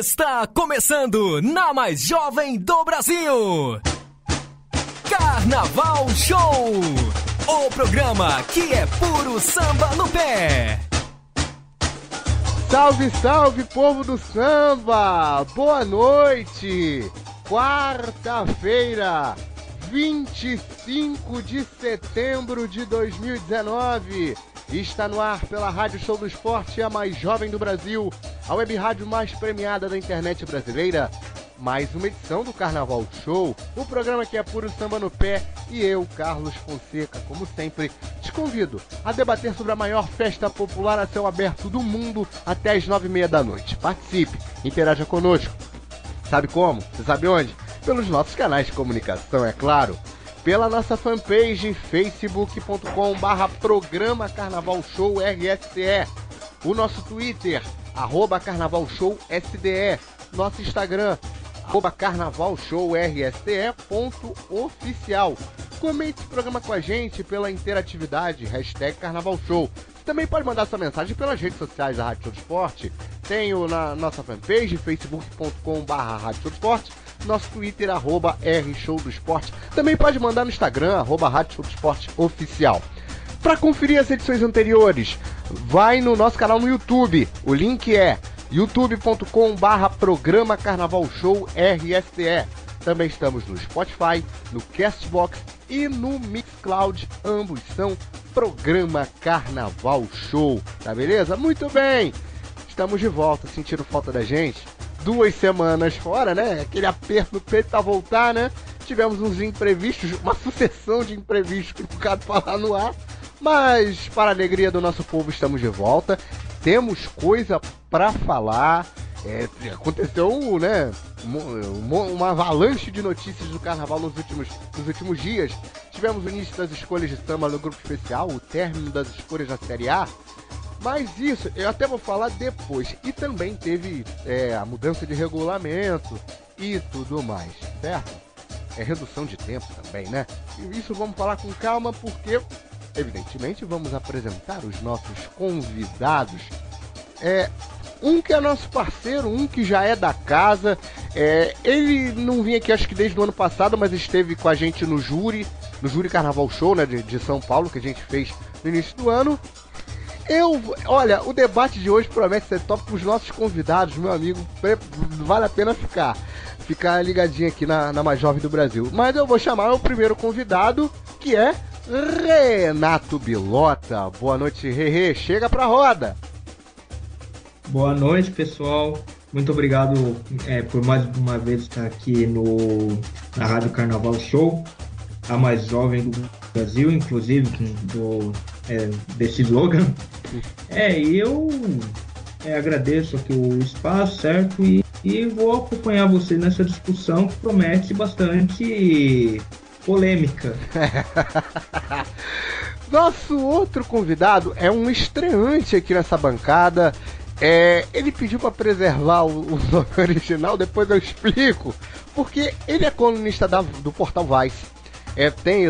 Está começando na mais jovem do Brasil. Carnaval Show. O programa que é puro samba no pé. Salve, salve, povo do samba! Boa noite! Quarta-feira, 25 de setembro de 2019. Está no ar pela Rádio Show do Esporte, a mais jovem do Brasil, a web rádio mais premiada da internet brasileira. Mais uma edição do Carnaval Show, o programa que é puro samba no pé, e eu, Carlos Fonseca, como sempre, te convido a debater sobre a maior festa popular a céu aberto do mundo até as nove e meia da noite. Participe, interaja conosco. Sabe como? Você sabe onde? Pelos nossos canais de comunicação, é claro pela nossa fanpage facebook.com barra programa Carnaval Show RSE, o nosso Twitter, arroba Carnaval Show SDE, nosso Instagram, arroba Carnaval Show. Comente esse programa com a gente pela interatividade, hashtag Carnaval Show. Também pode mandar sua mensagem pelas redes sociais da Rádio Show Esporte. Tenho na nossa fanpage, facebook.com Rádio Show Esporte nosso Twitter, arroba Esporte. Também pode mandar no Instagram, arroba Rádio Show do Esporte Oficial. Para conferir as edições anteriores, vai no nosso canal no YouTube. O link é youtube.com programa Carnaval Show RSTE. Também estamos no Spotify, no Castbox e no Mixcloud. Ambos são Programa Carnaval Show. Tá beleza? Muito bem! Estamos de volta, sentindo falta da gente? Duas semanas fora, né? Aquele aperto no peito pra voltar, né? Tivemos uns imprevistos, uma sucessão de imprevistos que não cabe falar no ar. Mas, para a alegria do nosso povo, estamos de volta. Temos coisa para falar. É, aconteceu, né? Uma, avalanche de notícias do carnaval nos últimos, nos últimos dias. Tivemos o início das escolhas de samba no grupo especial, o término das escolhas na Série A. Mas isso eu até vou falar depois. E também teve é, a mudança de regulamento e tudo mais, certo? É redução de tempo também, né? E isso vamos falar com calma porque, evidentemente, vamos apresentar os nossos convidados. É, um que é nosso parceiro, um que já é da casa. É, ele não vinha aqui acho que desde o ano passado, mas esteve com a gente no júri, no júri Carnaval Show, né, de, de São Paulo, que a gente fez no início do ano. Eu, olha, o debate de hoje promete ser top para os nossos convidados, meu amigo. Vale a pena ficar, ficar ligadinho aqui na, na mais jovem do Brasil. Mas eu vou chamar o primeiro convidado, que é Renato Bilota. Boa noite, Rerê. Chega pra roda. Boa noite, pessoal. Muito obrigado é, por mais uma vez estar aqui no, na Rádio Carnaval Show, a mais jovem do Brasil, inclusive do, é, desse slogan. É, e eu é, agradeço aqui o espaço, certo? E, e vou acompanhar você nessa discussão que promete bastante polêmica. Nosso outro convidado é um estreante aqui nessa bancada. É, ele pediu para preservar o, o, original, depois eu explico. Porque ele é colunista da, do Portal Vice. É, tem,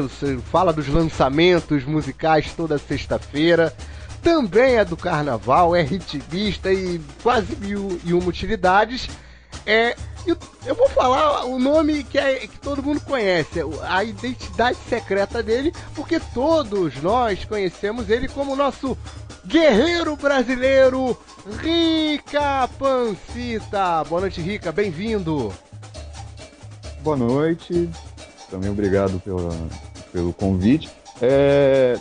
fala dos lançamentos musicais toda sexta-feira. Também é do carnaval, é ritmista e quase mil e uma utilidades. É, eu, eu vou falar o nome que, é, que todo mundo conhece, a identidade secreta dele, porque todos nós conhecemos ele como nosso guerreiro brasileiro, Rica Pancita. Boa noite, Rica, bem-vindo. Boa noite, também obrigado pela, pelo convite. É,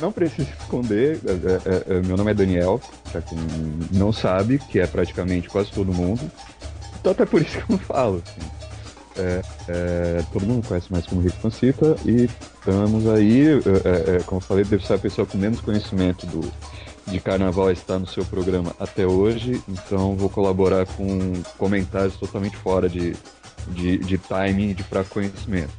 não preciso esconder, é, é, é, meu nome é Daniel, para quem não sabe, que é praticamente quase todo mundo. Então até por isso que eu não falo. Assim. É, é, todo mundo conhece mais como Rico Pancita e estamos aí, como eu falei, deve ser a pessoa com menos conhecimento do, de carnaval está no seu programa até hoje, então vou colaborar com comentários totalmente fora de, de, de timing e de fraco conhecimento.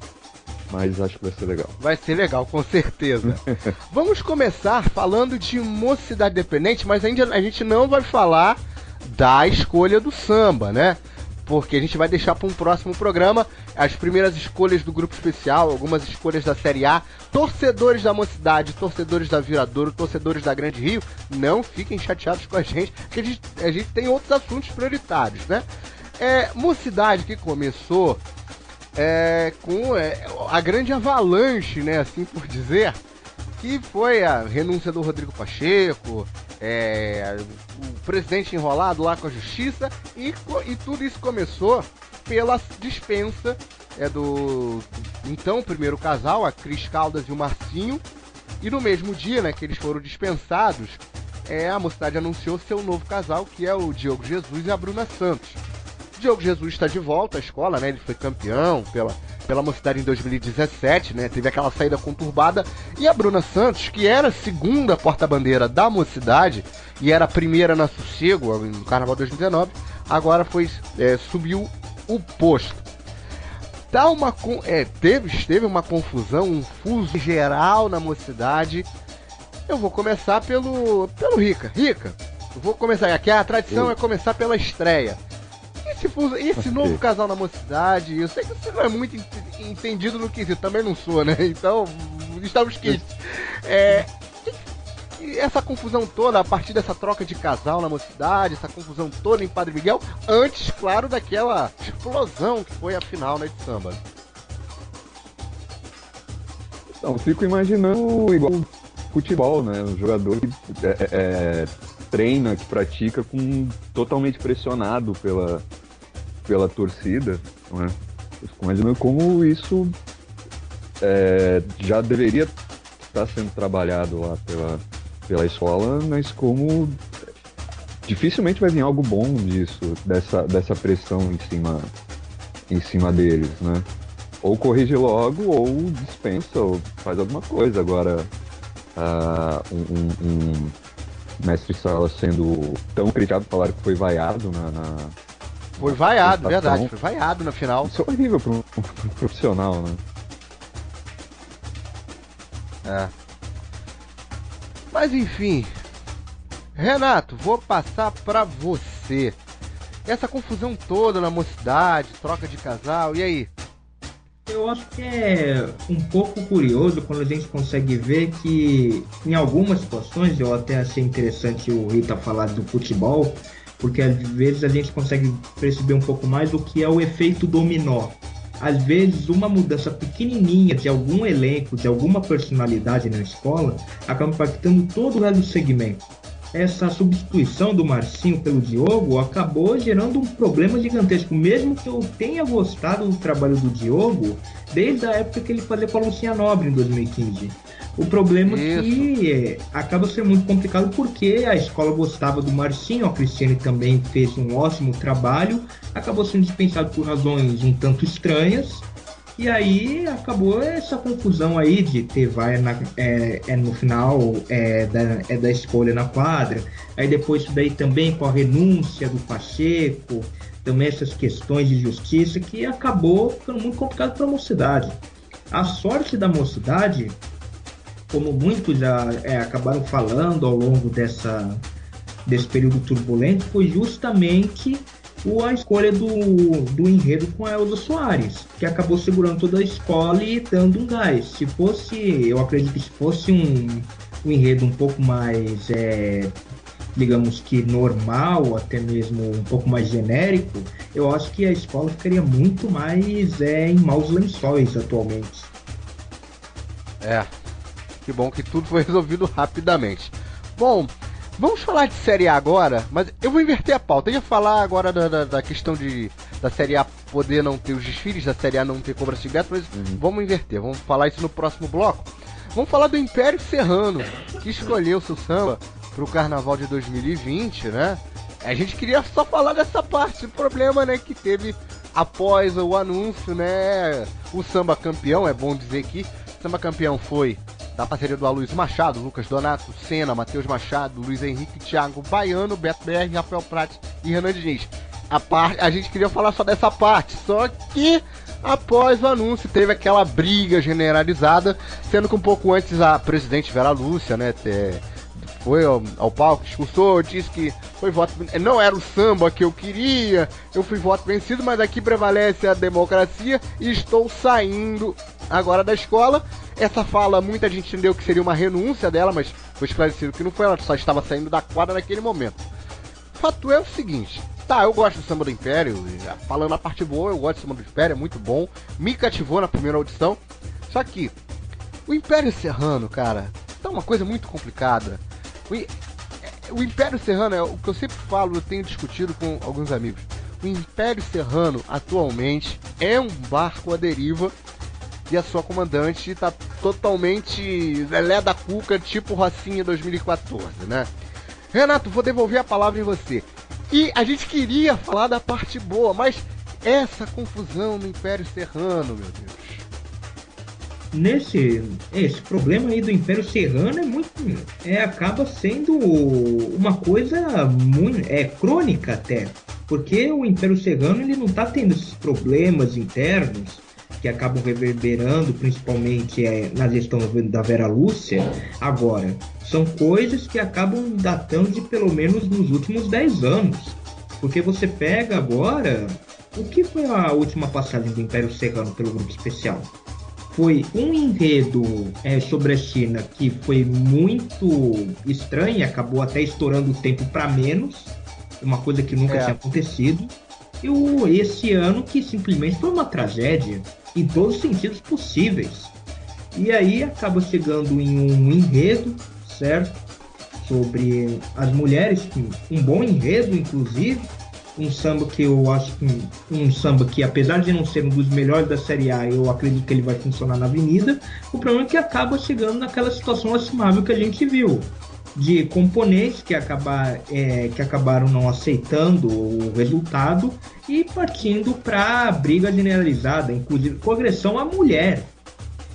Mas acho que vai ser legal. Vai ser legal, com certeza. Vamos começar falando de Mocidade Dependente, mas ainda a gente não vai falar da escolha do samba, né? porque a gente vai deixar para um próximo programa as primeiras escolhas do grupo especial, algumas escolhas da Série A. Torcedores da Mocidade, torcedores da Viradouro, torcedores da Grande Rio, não fiquem chateados com a gente, porque a gente, a gente tem outros assuntos prioritários, né? É, Mocidade que começou é, com é, a grande avalanche, né, assim por dizer, que foi a renúncia do Rodrigo Pacheco, é, o presidente enrolado lá com a justiça, e, e tudo isso começou pela dispensa é, do então primeiro casal, a Cris Caldas e o Marcinho, e no mesmo dia né, que eles foram dispensados, é, a mocidade anunciou seu novo casal, que é o Diogo Jesus e a Bruna Santos. Diogo Jesus está de volta à escola, né? Ele foi campeão pela, pela Mocidade em 2017, né? Teve aquela saída conturbada. E a Bruna Santos, que era a segunda porta-bandeira da Mocidade e era a primeira na Sossego no Carnaval 2019, agora foi é, subiu o posto. Tá uma é, teve, teve uma confusão, um fuso geral na Mocidade. Eu vou começar pelo pelo Rica. Rica, vou começar aqui. A tradição é começar pela estreia esse, esse novo casal na mocidade, eu sei que você não é muito entendido no quesito, também não sou, né? Então, estamos quentes. É, essa confusão toda, a partir dessa troca de casal na mocidade, essa confusão toda em Padre Miguel, antes, claro, daquela explosão que foi a final né, de samba. Então, fico imaginando igual futebol, né? Um jogador que é, é, é treina, que pratica com totalmente pressionado pela, pela torcida, é? imaginando como isso é, já deveria estar sendo trabalhado lá pela, pela escola, mas como dificilmente vai vir algo bom disso, dessa, dessa pressão em cima, em cima deles, né? Ou corrige logo, ou dispensa, ou faz alguma coisa. Agora, uh, um, um, um, mestre sala sendo tão criticado, falaram que foi vaiado na, na foi vaiado, verdade. Foi vaiado na final. Isso é horrível para um profissional, né? É. Mas enfim. Renato, vou passar para você. Essa confusão toda na mocidade, troca de casal, e aí? Eu acho que é um pouco curioso quando a gente consegue ver que em algumas situações, eu até achei interessante o Rita falar do futebol, porque às vezes a gente consegue perceber um pouco mais o que é o efeito dominó. Às vezes, uma mudança pequenininha de algum elenco, de alguma personalidade na escola, acaba impactando todo o resto do segmento. Essa substituição do Marcinho pelo Diogo acabou gerando um problema gigantesco, mesmo que eu tenha gostado do trabalho do Diogo desde a época que ele fazia com a Lucinha Nobre em 2015. O problema é que é, acaba sendo muito complicado porque a escola gostava do Marcinho, a Cristiane também fez um ótimo trabalho, acabou sendo dispensado por razões um tanto estranhas, e aí acabou essa confusão aí de ter vai na, é, é, no final é da, é da escolha na quadra, aí depois isso daí também com a renúncia do Pacheco, também essas questões de justiça que acabou ficando muito complicado para a mocidade. A sorte da mocidade como muitos já é, acabaram falando ao longo dessa, desse período turbulento, foi justamente a escolha do, do enredo com a Elza Soares, que acabou segurando toda a escola e dando um gás. Se fosse, eu acredito que se fosse um, um enredo um pouco mais, é, digamos que normal, até mesmo um pouco mais genérico, eu acho que a escola ficaria muito mais é, em maus lençóis atualmente. É, que bom que tudo foi resolvido rapidamente. Bom, vamos falar de Série A agora, mas eu vou inverter a pauta. Eu ia falar agora da, da, da questão de da Série A poder não ter os desfiles, da Série A não ter cobrança de mas uhum. vamos inverter. Vamos falar isso no próximo bloco. Vamos falar do Império Serrano, que escolheu seu samba para o Carnaval de 2020, né? A gente queria só falar dessa parte, o problema, né, que teve após o anúncio, né, o samba campeão, é bom dizer que o samba campeão foi da parceria do Aloysio Machado, Lucas Donato, Senna, Matheus Machado, Luiz Henrique, Thiago Baiano, Beto BR, Rafael Prates e Renan Diniz. A, par... a gente queria falar só dessa parte, só que após o anúncio teve aquela briga generalizada, sendo que um pouco antes a presidente Vera Lúcia, né, foi ao, ao palco, discursou, disse que foi voto. Não era o samba que eu queria, eu fui voto vencido, mas aqui prevalece a democracia e estou saindo agora da escola. Essa fala, muita gente entendeu que seria uma renúncia dela, mas foi esclarecido que não foi, ela só estava saindo da quadra naquele momento. Fato é o seguinte. Tá, eu gosto do samba do Império, falando a parte boa, eu gosto do samba do Império, é muito bom, me cativou na primeira audição. Só que o Império Serrano, cara, tá uma coisa muito complicada. O, o Império Serrano é o que eu sempre falo, eu tenho discutido com alguns amigos. O Império Serrano atualmente é um barco à deriva e a sua comandante está totalmente Lelé da Cuca, tipo Rocinha 2014, né? Renato, vou devolver a palavra em você. E a gente queria falar da parte boa, mas essa confusão no Império Serrano, meu Deus nesse esse problema aí do Império Serrano é muito é acaba sendo uma coisa muito é crônica até porque o Império Serrano ele não está tendo esses problemas internos que acabam reverberando principalmente é, na gestão da Vera Lúcia agora. São coisas que acabam datando de pelo menos nos últimos 10 anos. Porque você pega agora o que foi a última passagem do Império Serrano pelo grupo especial foi um enredo é, sobre a China que foi muito estranho acabou até estourando o tempo para menos, uma coisa que nunca é. tinha acontecido. E o, esse ano que simplesmente foi uma tragédia em todos os sentidos possíveis. E aí acaba chegando em um enredo, certo? Sobre as mulheres, um bom enredo, inclusive, um samba que eu acho que um samba que apesar de não ser um dos melhores da Série A, eu acredito que ele vai funcionar na Avenida. O problema é que acaba chegando naquela situação lastimável que a gente viu de componentes que, acabar, é, que acabaram não aceitando o resultado e partindo para briga generalizada, inclusive com agressão à mulher.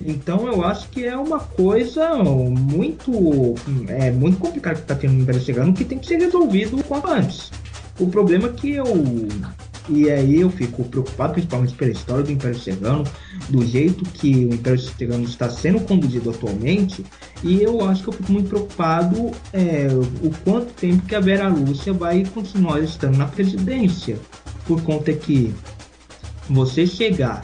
Então eu acho que é uma coisa muito é muito complicada que está tendo no Império Chegando que tem que ser resolvido quanto antes. O problema é que eu. E aí eu fico preocupado, principalmente pela história do Império Serrano, do jeito que o Império Serrano está sendo conduzido atualmente, e eu acho que eu fico muito preocupado é, o quanto tempo que a Vera Lúcia vai continuar estando na presidência. Por conta que você chegar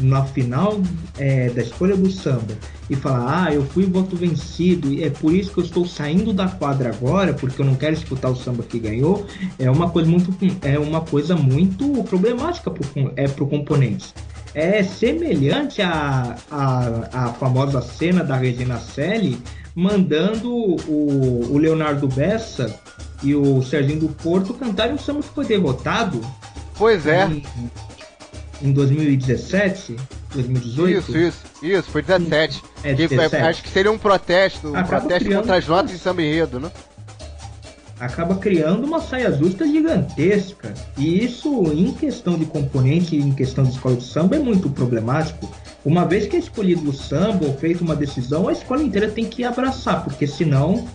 na final é, da escolha do samba e falar, ah, eu fui voto vencido e é por isso que eu estou saindo da quadra agora, porque eu não quero escutar o samba que ganhou, é uma coisa muito, é uma coisa muito problemática pro, é, pro componente. É semelhante à, à, à famosa cena da Regina Selle mandando o, o Leonardo Bessa e o Serginho do Porto cantarem o samba que foi derrotado. Pois é. Em, em 2017, 2018. Isso, isso, isso, foi 17. É, 17. Foi, acho que seria um protesto, um Acaba protesto contra as notas de samba enredo, né? Acaba criando uma saia justa gigantesca. E isso, em questão de componente, em questão de escola de samba, é muito problemático. Uma vez que é escolhido o samba ou feito uma decisão, a escola inteira tem que abraçar, porque senão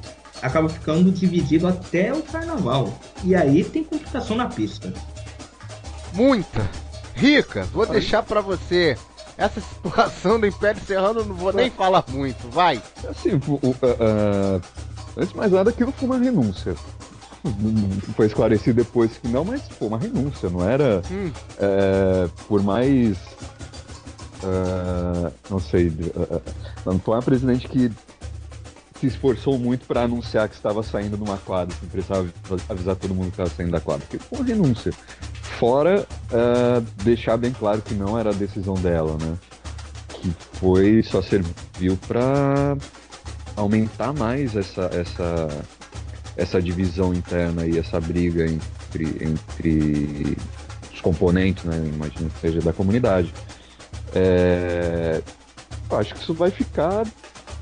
acaba ficando dividido até o carnaval. E aí tem complicação na pista. Muita, Rica, vou deixar para você. Essa situação do Império Serrano não vou nem falar muito, vai. Assim, uh, uh, antes de mais nada, aquilo foi uma renúncia. Foi esclarecido depois que não, mas foi uma renúncia, não era. Hum. É, por mais. Uh, não sei. não foi uma presidente que se esforçou muito para anunciar que estava saindo de uma quadra, que precisava avisar todo mundo que estava saindo da quadra, porque foi uma renúncia. Fora uh, deixar bem claro que não era a decisão dela, né? Que foi só serviu para aumentar mais essa, essa, essa divisão interna e essa briga entre, entre os componentes, né? Imagino que seja da comunidade. É, acho que isso vai ficar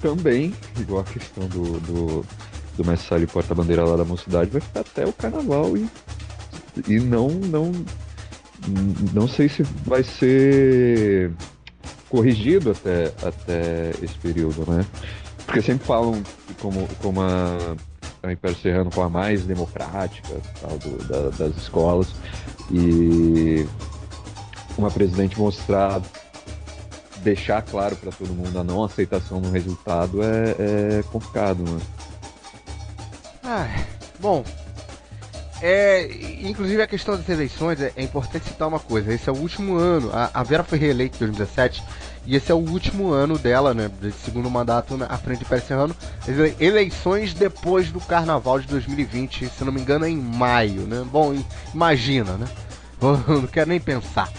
também, igual a questão do, do, do Mestre Sali porta-bandeira lá da mocidade, vai ficar até o carnaval e e não, não, não sei se vai ser corrigido até, até esse período, né? Porque sempre falam como, como a, a Império Serrano for a mais democrática tal, do, da, das escolas e uma presidente mostrar deixar claro para todo mundo a não aceitação no resultado é, é complicado, né? Ai, bom, é, inclusive a questão das eleições é, é, importante citar uma coisa. Esse é o último ano. A, a, Vera foi reeleita em 2017 e esse é o último ano dela, né? De segundo mandato à frente de Pérez Serrano. Eleições depois do Carnaval de 2020, se não me engano, é em maio, né? Bom, imagina, né? Não quero nem pensar.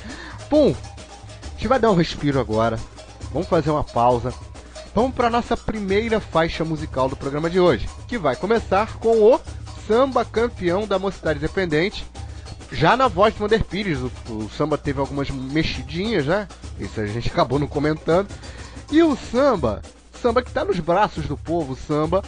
Bom, a gente vai dar um respiro agora. Vamos fazer uma pausa. Vamos para nossa primeira faixa musical do programa de hoje, que vai começar com o samba campeão da Mocidade Independente. Já na voz de Wander Pires, o, o, samba teve algumas mexidinhas, né? Isso a gente acabou não comentando. E o samba, samba que está nos braços do povo, samba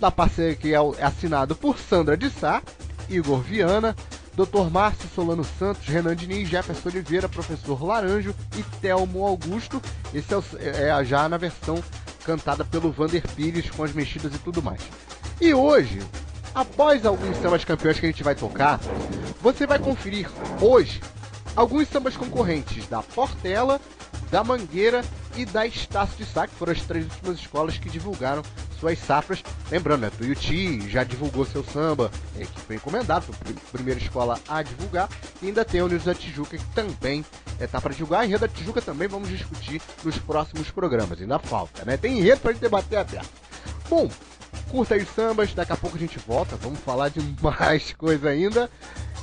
da parceria que é, é assinado por Sandra de Sá, Igor Viana, Dr. Márcio Solano Santos, Renan Diniz, Jefferson Oliveira, Professor Laranjo e Telmo Augusto. Esse é, o, é já na versão cantada pelo Vander Pires com as mexidas e tudo mais. E hoje, após alguns sambas campeões que a gente vai tocar, você vai conferir hoje alguns sambas concorrentes da Portela, da Mangueira e da Estácio de Sá, que foram as três últimas escolas que divulgaram suas safras. Lembrando, né, Tuiuti já divulgou seu samba, é, que foi encomendado, foi a primeira escola a divulgar. E ainda tem a Unidos da Tijuca, que também está é, tá para divulgar. A Enredo da Tijuca também vamos discutir nos próximos programas, ainda falta, né? Tem enredo para gente debater até. Bom, curta aí sambas, daqui a pouco a gente volta, vamos falar de mais coisa ainda.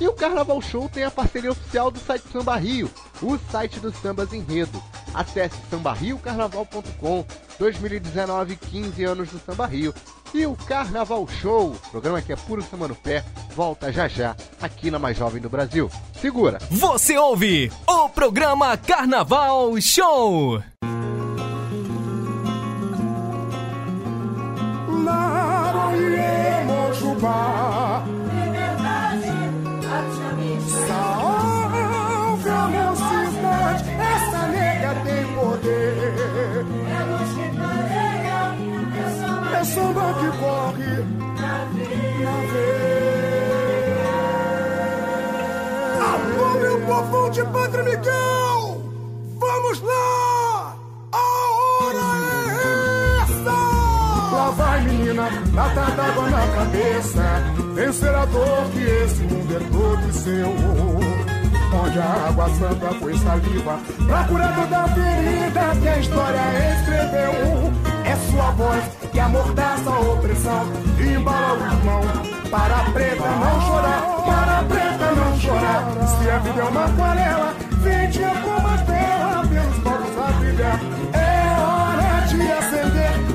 E o Carnaval Show tem a parceria oficial do site Samba Rio, o site dos sambas enredo. Acesse sambarriocarnaval.com 2019, 15 anos do Samba Rio. E o Carnaval Show, programa que é puro samba no pé, volta já já aqui na Mais Jovem do Brasil. Segura! Você ouve o programa Carnaval Show! Samba que corre na veia. Alô, meu povo de Padre Miguel, vamos lá! Vai, menina, lata d'água na cabeça, vencer a dor que esse mundo é todo seu onde a água santa foi saliva, procurando da ferida que a história escreveu. É sua voz que amordaça a opressão e embala o irmão. Para a preta não chorar, para a preta não chorar. Se a vida é uma aquarela, vende como a pelos povos a brilhar. É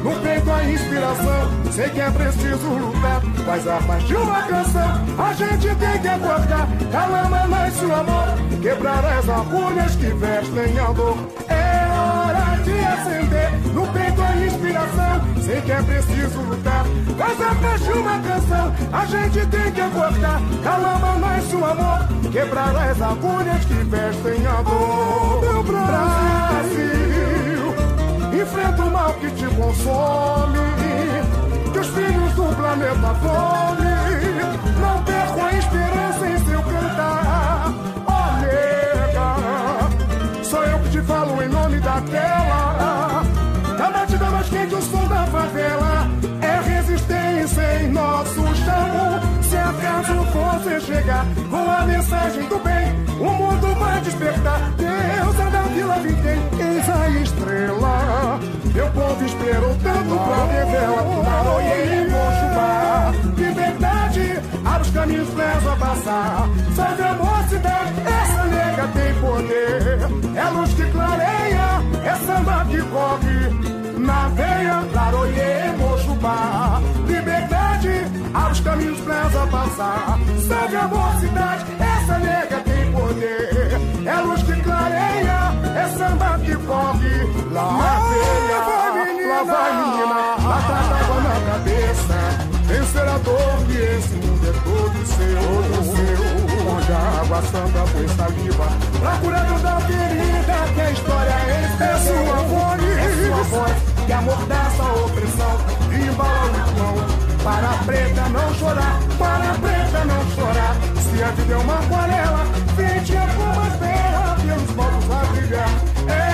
no peito a inspiração. Sei que é preciso lutar, mas a de uma canção a gente tem que acordar. Calama nasce o amor, quebrar as agulhas que vestem a dor. É hora de acender no peito a inspiração. Sei que é preciso lutar, mas a de uma canção a gente tem que acordar. Calama nasce o amor, quebrar as agulhas que vestem a dor. Meu Brasil, enfrenta o mal que te consome que os filhos do planeta fome não percam a esperança em seu cantar. Oh, nega, sou eu que te falo em nome daquela. Da batida mais quente, o som da favela. É resistência em nosso chão. Se acaso você chegar com a mensagem do bem, o mundo vai despertar. Deus é da Vila Vintém, eis a estrela. Povo esperou tanto pra revela Naroye Mochubá Liberdade, abre os caminhos, leva a passar. Salve a mocidade, essa nega tem poder. É luz que clareia, é samba que corre Na veia, Naroye Mochubá Liberdade, abre os caminhos, leva passar. Salve a mocidade, essa nega tem poder. É luz que clareia, é samba que corre na veia Lá vai menina, água na cabeça. Vencer a dor que esse mundo é todo seu, todo seu. Onde a água santa foi saliva. Procurando da ferida que a história é É sua voz, é sua voz Que amordaça a opressão. E embala o irmão. Para a preta não chorar, para a preta não chorar. Se a vida é uma aquarela, vinte a como a terra Pelos povos a brilhar. É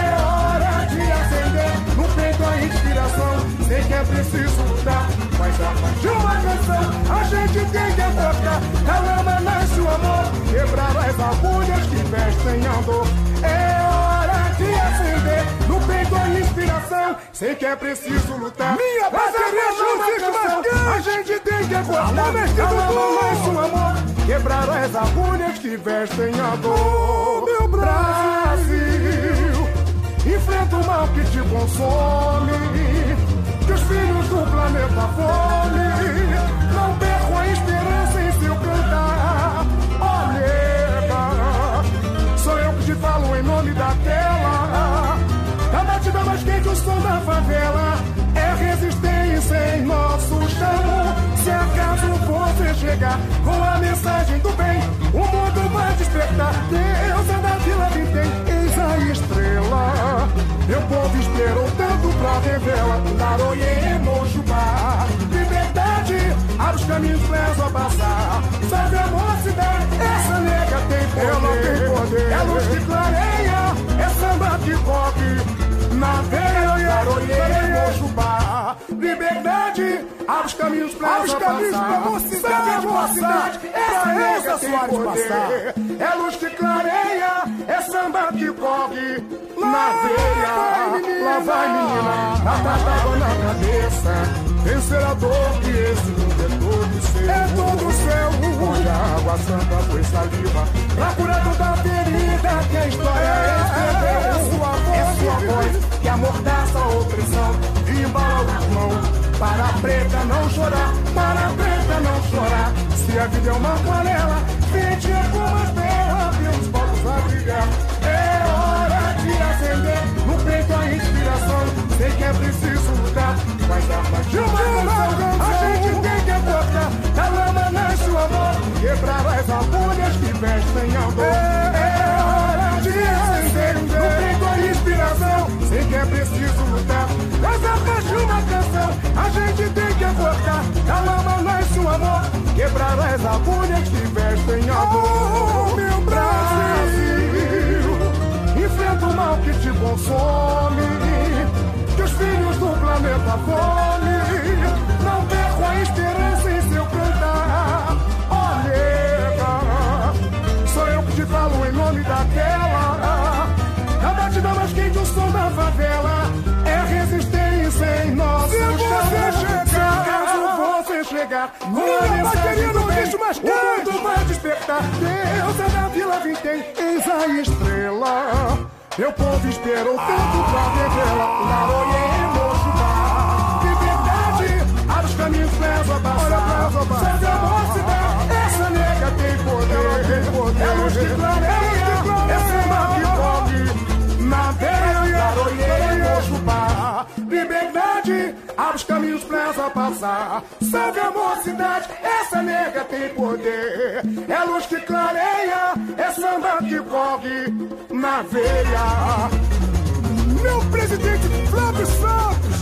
sei que é preciso mudar. Mas a paz de uma canção a gente tem que tocar. Ela amanece o amor, quebrar as agulhas que vestem a dor. É hora de acender no peito a inspiração. Sei que é preciso lutar. Minha bateria não fica mais A gente tem que acordar. Ela amanece o amor, quebrar as agulhas que vestem a dor. Oh, meu Brasil enfrenta o mal que te consome. Que do planeta fome não percam a esperança em seu cantar. Olha, sou eu que te falo em nome. Da batida mais quente, o som da favela. É resistência em nosso chão. Se acaso você chegar com a mensagem do bem, o mundo vai despertar. Deus é da Vila Vintém, eis a estrela. Meu povo esperou tanto pra revela. Laroie, Mojubá. Liberdade, abre os caminhos, leva a passar. Sabe a mocidade, essa nega tem poder. Ela tem poder. É luz que clareia, é samba que corre. Na veia, Laroie, Liberdade, abre os caminhos pra Abre os caminhos pra mocidade, a mocidade, essa tem Soares poder. passar. É luz que clareia, é samba que corre na veia. Lá vai, menina, a tábua na cabeça. Vencer a dor que esse mundo é todo seu. É todo seu. Onde a água santa foi saliva. Pra curar toda ferida que a história escreveu. É sua voz. É sua voz que amordaça a opressão. Irmão. Para a preta não chorar, para a preta não chorar. Se a vida é uma aquarela, vende é as as agulhas que vestem a dor. Oh, meu Brasil, enfrenta o mal que te consome. Que os filhos do planeta fome deixa mais o quente. mundo vai despertar. Deus é da Vila Vintém, eis a estrela. Meu povo esperou tanto pra. Laroie, Mojubá. Os caminhos, leva a passar. Salve a mocidade, essa nega tem poder. É luz que clareia, é samba que corre na veia. Meu presidente Flávio Santos,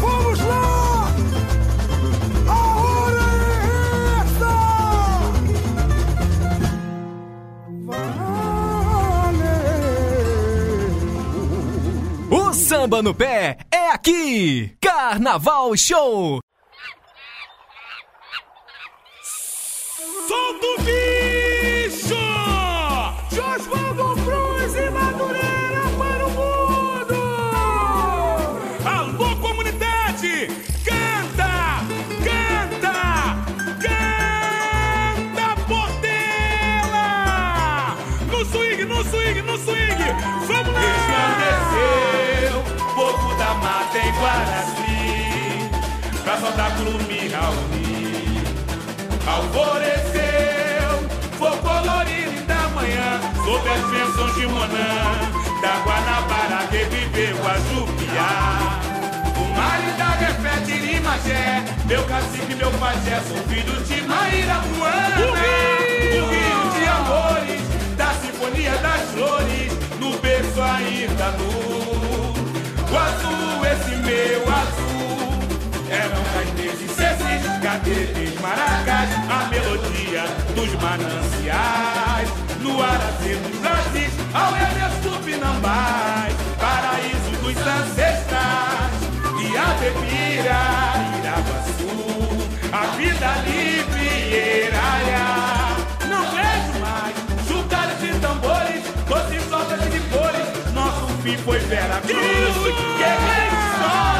vamos lá! A hora é essa! O samba no pé é aqui! Carnaval Show! Solta o bicho! Josvaldo Cruz Alvoreceu, foi colorido da manhã, sob as bênçãos de Monã, da Guanabara reviveu a Jupiá. O Mali da repete Irimagé, meu cacique, meu pajé, sou filho de Maíra Moana. O rio de amores, da sinfonia das flores, no berço ainda nu. O azul, esse meu azul, maracás, a melodia dos mananciais, no arazeiro dos Brasis, ao Supinambás, paraíso dos ancestrais, e a bebida, Iravaçu, a vida livre, Eraiá. Não vejo mais chutadas de tambores, doces soltas de cores, nosso fim foi Vera Cruz, guerreiro sol.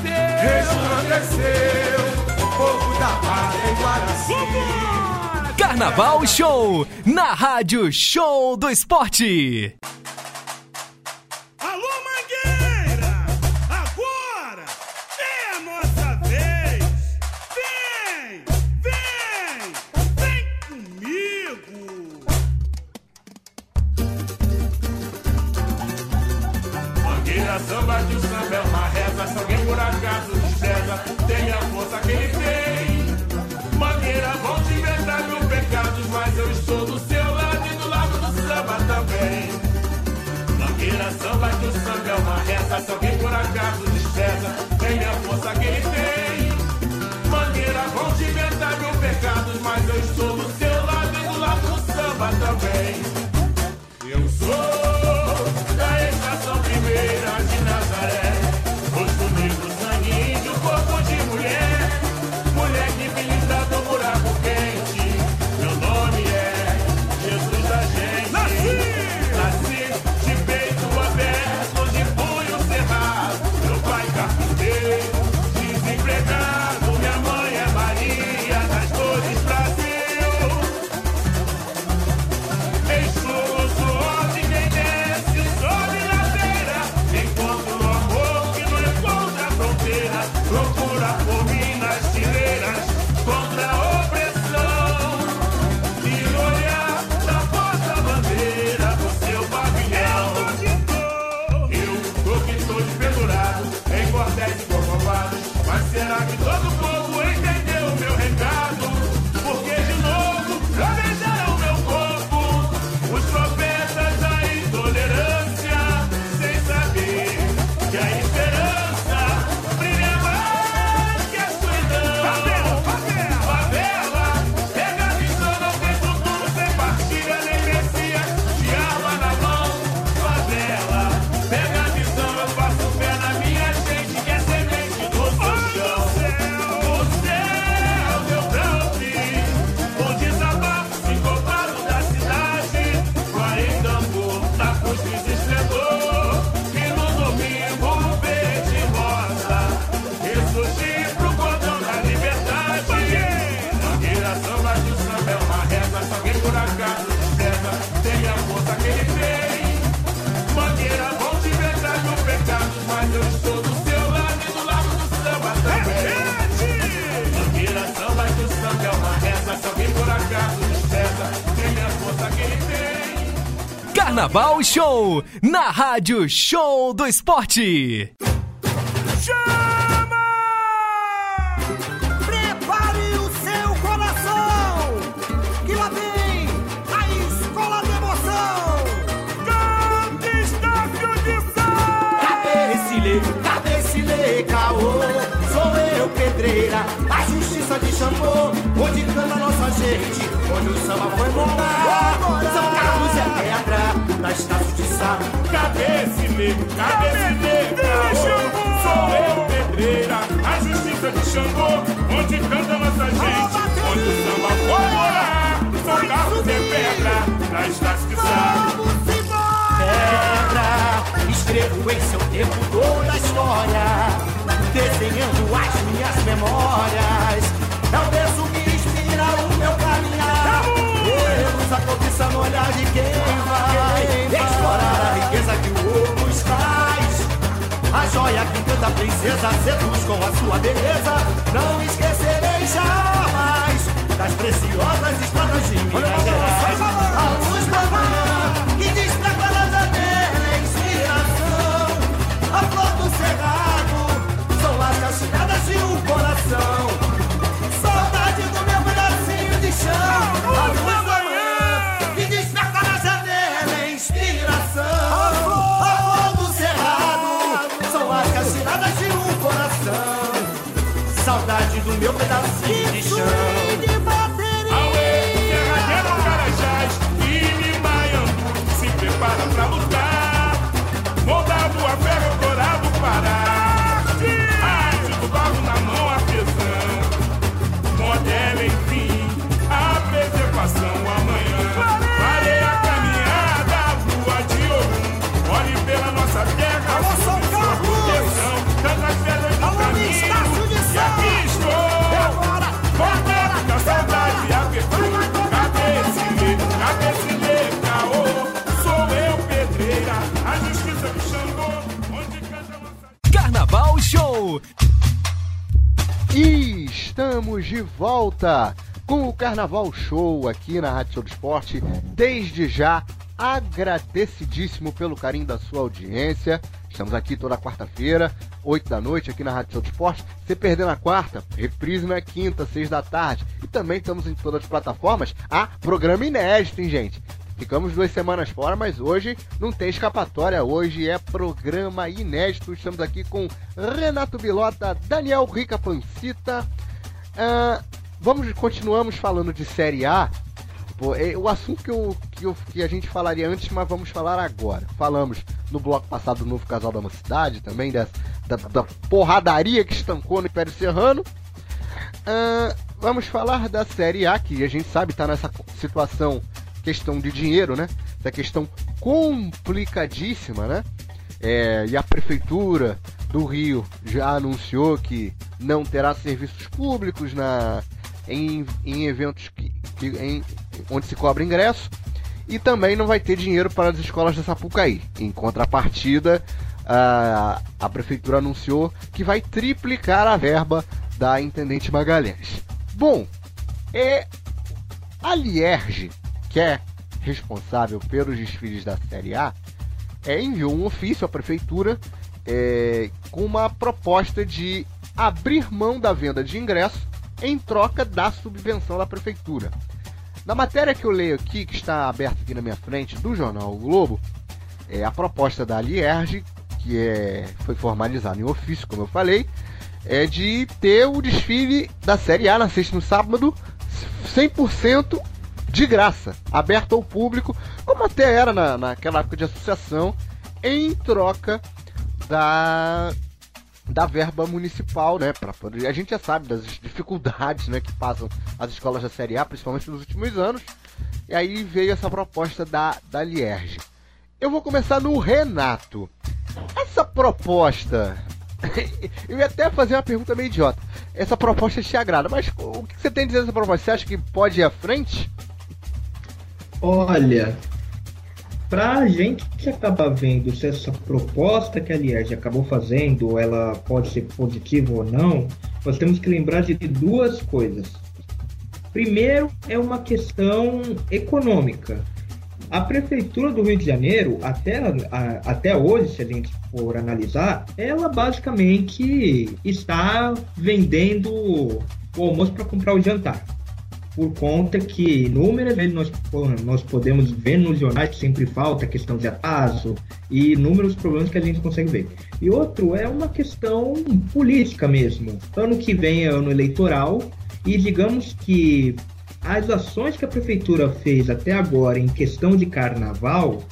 resplandeceu o povo da pátria em Guaraci. Carnaval Show, na Rádio Show do Esporte. na Rádio Show do Esporte. Chama! Prepare o seu coração, que lá vem a escola de emoção. Grande estádio de sal! cabeça lê, caô, sou eu, pedreira, a justiça te chamou. onde canta nossa gente, onde o samba foi morar da Estácio de Sá. Cadê esse negro? Cadê esse negro? Sou eu, pedreira, a justiça de Xangô, onde canta nossa gente, onde o samba foi morar. Sou carro de pedra, da Estácio de Sá. Pedra, escrevo em seu tempo toda a história, desenhando as minhas memórias. É o Erros a cobiça no olhar de quem vai explorar a riqueza que o ouro nos traz. A joia que canta a princesa seduz com a sua beleza. Não esquecerei jamais das preciosas estradas de Minas Gerais. A luz da que na janela é inspiração. A flor do cerrado são as cacheadas de um coração. Saudade do meu pedacinho de chão. A luz do meu pedacinho de chão. Aue, Ferradeiro, Carajás e Mimaiambu se prepara pra lutar. Estamos de volta com o Carnaval Show aqui na Rádio Show do Esporte. Desde já, agradecidíssimo pelo carinho da sua audiência. Estamos aqui toda quarta-feira, 8 da noite, aqui na Rádio Show do Esporte. Se perder na quarta, reprise na quinta, 6 da tarde. E também estamos em todas as plataformas. Ah, programa inédito, hein, gente? Ficamos duas semanas fora, mas hoje não tem escapatória. Hoje é programa inédito. Estamos aqui com Renato Bilota, Daniel Rica Pancita. Ah, vamos, continuamos falando de Série A. Pô, é o assunto que, eu, que, eu- que a gente falaria antes, mas vamos falar agora. Falamos no bloco passado do novo casal da Mocidade, também das- da, da porradaria que estancou no Império Serrano. Ah, vamos falar da Série A, que a gente sabe está nessa situação, questão de dinheiro, né? Da questão complicadíssima, né? É, e a Prefeitura do Rio já anunciou que não terá serviços públicos na, em, em eventos que, que- em- onde se cobra ingresso. E também não vai ter dinheiro para as escolas da Sapucaí. Em contrapartida, a, a prefeitura anunciou que vai triplicar a verba da Intendente Magalhães. Bom, é, a Lierge, que é responsável pelos desfiles da Série A, é, enviou um ofício à prefeitura é, com uma proposta de abrir mão da venda de ingresso em troca da subvenção da prefeitura. Na matéria que eu leio aqui, que está aberta aqui na minha frente, do jornal o Globo, é a proposta da Lierge, que é, foi formalizada em ofício, como eu falei, é de ter o desfile da Série A na sexta no sábado 100% de graça, aberto ao público, como até era na, naquela época de associação, em troca da da verba municipal, né, para poder. A gente já sabe das dificuldades, né, que passam as escolas da Série A, principalmente nos últimos anos. E aí veio essa proposta da da Lierge. Eu vou começar no Renato. Essa proposta eu ia até fazer uma pergunta meio idiota. Essa proposta te agrada, mas o que você tem a dizer dessa proposta? Você acha que pode ir à frente? Olha, pra gente que acaba vendo se essa proposta que a Liege acabou fazendo, ela pode ser positiva ou não, nós temos que lembrar de duas coisas. Primeiro é uma questão econômica. A prefeitura do Rio de Janeiro, até, a- até hoje, se a gente for analisar, ela basicamente está vendendo o almoço para comprar o jantar por conta que inúmeras vezes nós, nós podemos ver nos jornais que sempre falta questão de atraso e inúmeros problemas que a gente consegue ver. E outro é uma questão política mesmo. Ano que vem é ano eleitoral e digamos que as ações que a prefeitura fez até agora em questão de carnaval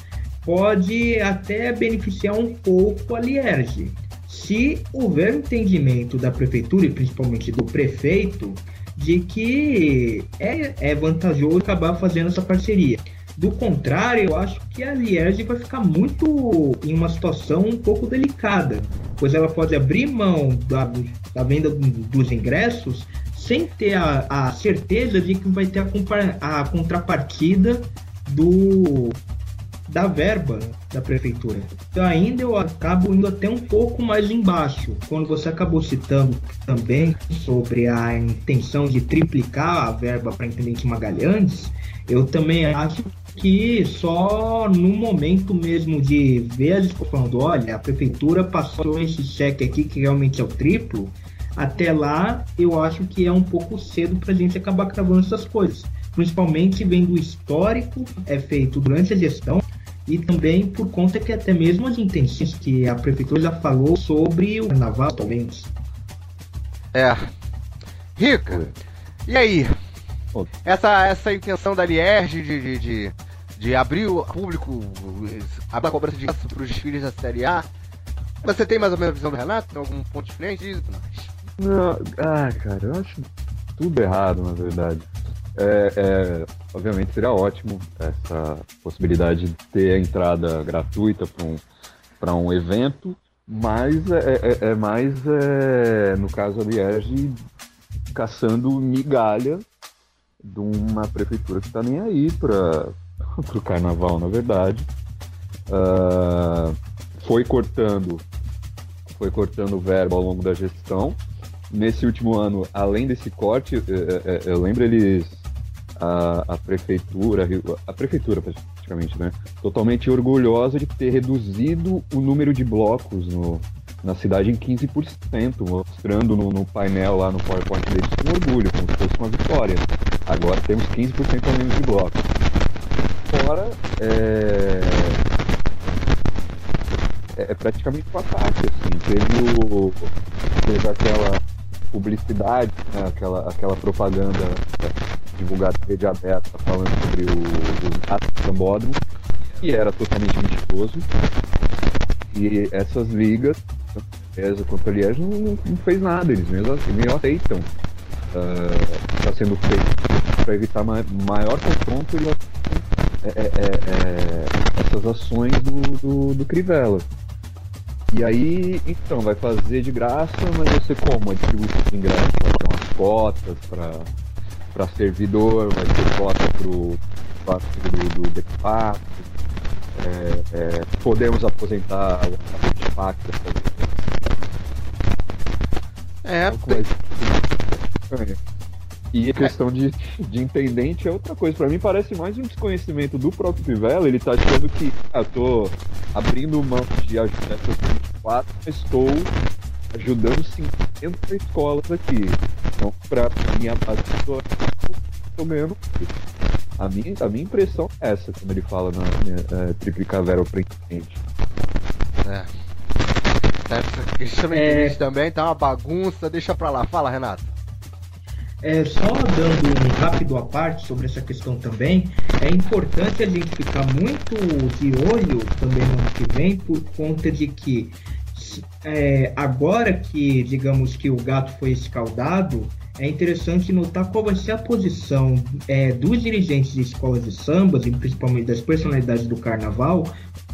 pode até beneficiar um pouco a Lierge. Se houver entendimento da prefeitura e principalmente do prefeito de que é, é vantajoso acabar fazendo essa parceria. Do contrário, eu acho que a Lierge vai ficar muito em uma situação um pouco delicada, pois ela pode abrir mão da, da venda dos ingressos sem ter a, a certeza de que vai ter a, a contrapartida do da verba da prefeitura. Então ainda eu acabo indo até um pouco mais embaixo. Quando você acabou citando também sobre a intenção de triplicar a verba para Intendente Magalhães, eu também acho que só no momento mesmo de ver as falando, olha, a prefeitura passou esse cheque aqui que realmente é o triplo, até lá eu acho que é um pouco cedo para a gente acabar cravando essas coisas. Principalmente vendo o histórico é feito durante a gestão e também por conta que até mesmo as intenções que a prefeitura já falou sobre o carnaval atualmente. É. Rica, e aí? Essa, essa intenção da Lierge de, de, de, de abrir o público, abrir a cobrança de graça para os desfiles da Série A, você tem mais ou menos a visão do Renato? Tem algum ponto diferente disso? Não, ah, cara, eu acho tudo errado, na verdade. É, é, obviamente seria ótimo essa possibilidade de ter a entrada gratuita para um, um evento, mas é, é, é mais, é, no caso da Liege, caçando migalha de uma prefeitura que está nem aí para o carnaval, na verdade. Uh, foi cortando foi cortando verbo ao longo da gestão. Nesse último ano, além desse corte, eu lembro eles a, a prefeitura, a prefeitura praticamente, né? Totalmente orgulhosa de ter reduzido o número de blocos no, na cidade em 15%, mostrando no, no, painel lá no PowerPoint deles com orgulho, como se fosse uma vitória. Agora temos 15% a menos de blocos. Fora, é, é, praticamente um ataque, assim. Teve, o, teve aquela publicidade, né? aquela, aquela propaganda divulgado em rede aberta falando sobre o, o ato do Sambódromo, que era totalmente mentiroso. E essas ligas, tanto quanto a Liege, não, não, fez nada, eles mesmo, mesmo aceitam. Está uh, sendo feito para evitar ma maior confronto e é, é, é, é, essas ações do, do, do Crivella. E aí, então, vai fazer de graça, mas você como a de ingressos? Vai umas cotas para para servidor, vai ter cota para o do, do Decapac. É, é, podemos aposentar a Decapac. É, e a questão de, de intendente é outra coisa. Para mim parece mais um desconhecimento do próprio Pivela. Ele tá achando que ah, eu tô abrindo mão de ajuda 24, estou ajudando 50 escolas aqui. Então, para minha base estou ganhando. A minha, a minha impressão é essa quando ele fala na é, triplicar Vero Presidente. É. Essa questão é... também tá uma bagunça, deixa pra lá. Fala, Renato. É, só dando um rápido à parte sobre essa questão também, é importante a gente ficar muito de olho também no ano que vem, por conta de que é, agora que, digamos que o gato foi escaldado, é interessante notar qual vai ser a posição é, dos dirigentes de escolas de sambas, e principalmente das personalidades do carnaval,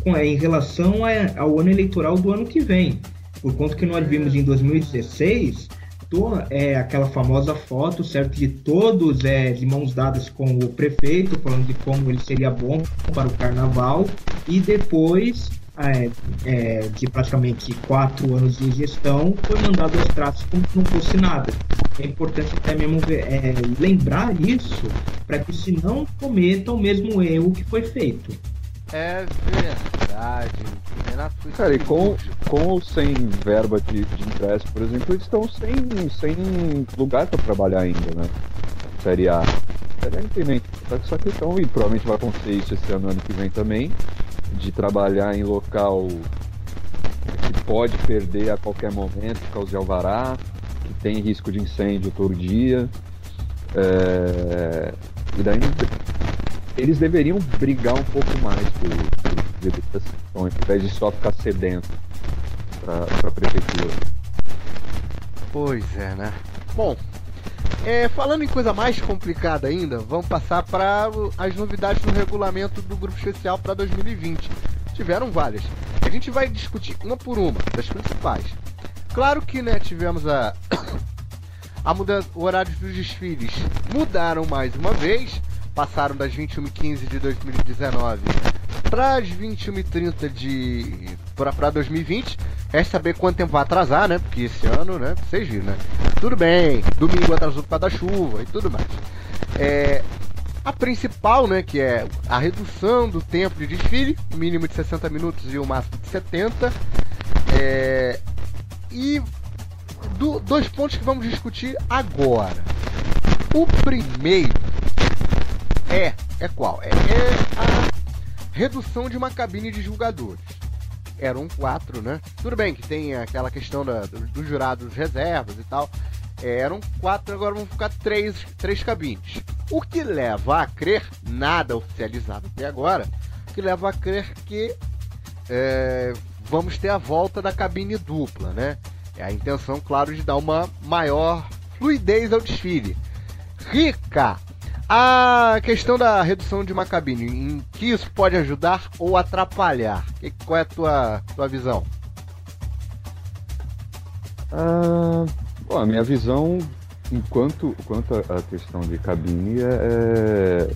com, é, em relação a, ao ano eleitoral do ano que vem. Por conta que nós vimos em 2016 to, é, aquela famosa foto, certo, de todos é, de mãos dadas com o prefeito, falando de como ele seria bom para o carnaval, e depois é, é, de praticamente quatro anos de gestão, foi mandado aos tratos como se não fosse nada. É importante até mesmo é, lembrar isso para que se não cometa o mesmo erro que foi feito. É verdade. Renato Cara, e com, com ou sem verba de, de ingresso, por exemplo, eles estão sem, sem lugar para trabalhar ainda, né? Série A. Série A independente. Só que estão, e provavelmente vai acontecer isso esse ano, ano que vem também de trabalhar em local que pode perder a qualquer momento, causa alvará, que tem risco de incêndio todo dia. É... E daí eles deveriam brigar um pouco mais por, por ao invés de só ficar sedento para a prefeitura. Pois é, né? Bom, é, falando em coisa mais complicada ainda, vamos passar para as novidades do regulamento do Grupo Especial para 2020. Tiveram várias. A gente vai discutir uma por uma, das principais. Claro que, né, tivemos a. a mudança, o horário dos desfiles mudaram mais uma vez, passaram das 21h15 de 2019 para as 21h30 de. para 2020. É saber quanto tempo vai atrasar, né? Porque esse ano, né? Vocês viram, né? Tudo bem, domingo atrasou por causa da chuva e tudo mais. É, a principal, né, que é a redução do tempo de desfile, mínimo de 60 minutos e o máximo de 70. É, e do, dois pontos que vamos discutir agora. O primeiro é, é qual? É, é a redução de uma cabine de julgadores. Eram quatro, né? Tudo bem que tem aquela questão da, dos do jurados reservas e tal. Eram quatro, agora vão ficar três, três cabines. O que leva a crer, nada oficializado até agora, que leva a crer que é, vamos ter a volta da cabine dupla, né? É a intenção, claro, de dar uma maior fluidez ao desfile. Rica, a questão da redução de uma cabine, em que isso pode ajudar ou atrapalhar? Qual é a tua, tua visão? Ah, bom, a minha visão, enquanto, quanto a questão de cabine, é, é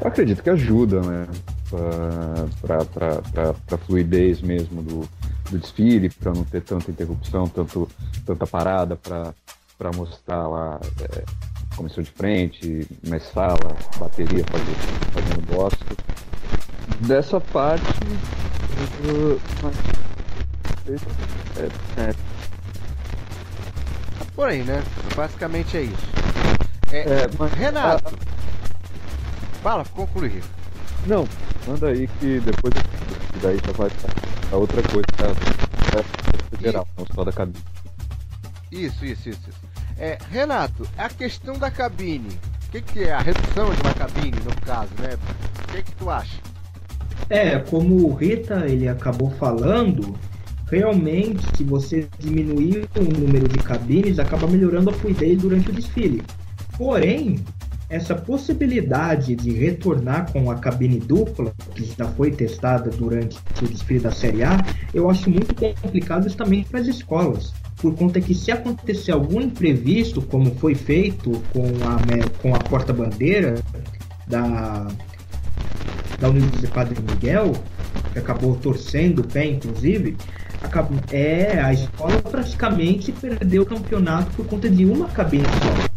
eu acredito que ajuda, né? Para a fluidez mesmo do, do desfile, para não ter tanta interrupção, tanto, tanta parada para mostrar lá. É, comissão de frente, mais sala, bateria fazendo, bosta. Dessa parte. É, é. Por aí, né? Basicamente é isso. É, é, mas, Renato. A... Fala, conclui. Não, manda aí que depois daí já vai a outra coisa pra, geral, não só da cabine. Isso, isso, isso. isso. É, Renato, a questão da cabine. O que, que, é a redução de uma cabine, no caso, né? O que, que tu acha? É, como o Rita ele acabou falando, realmente se você diminuir o número de cabines, acaba melhorando a fluidez durante o desfile. Porém, essa possibilidade de retornar com a cabine dupla, que já foi testada durante o desfile da Série A, eu acho muito complicado justamente para as escolas por conta que se acontecer algum imprevisto, como foi feito com a, com a porta-bandeira da, da Universidade de Padre Miguel, que acabou torcendo o pé, inclusive, acabou, é, a escola praticamente perdeu o campeonato por conta de uma cabine só.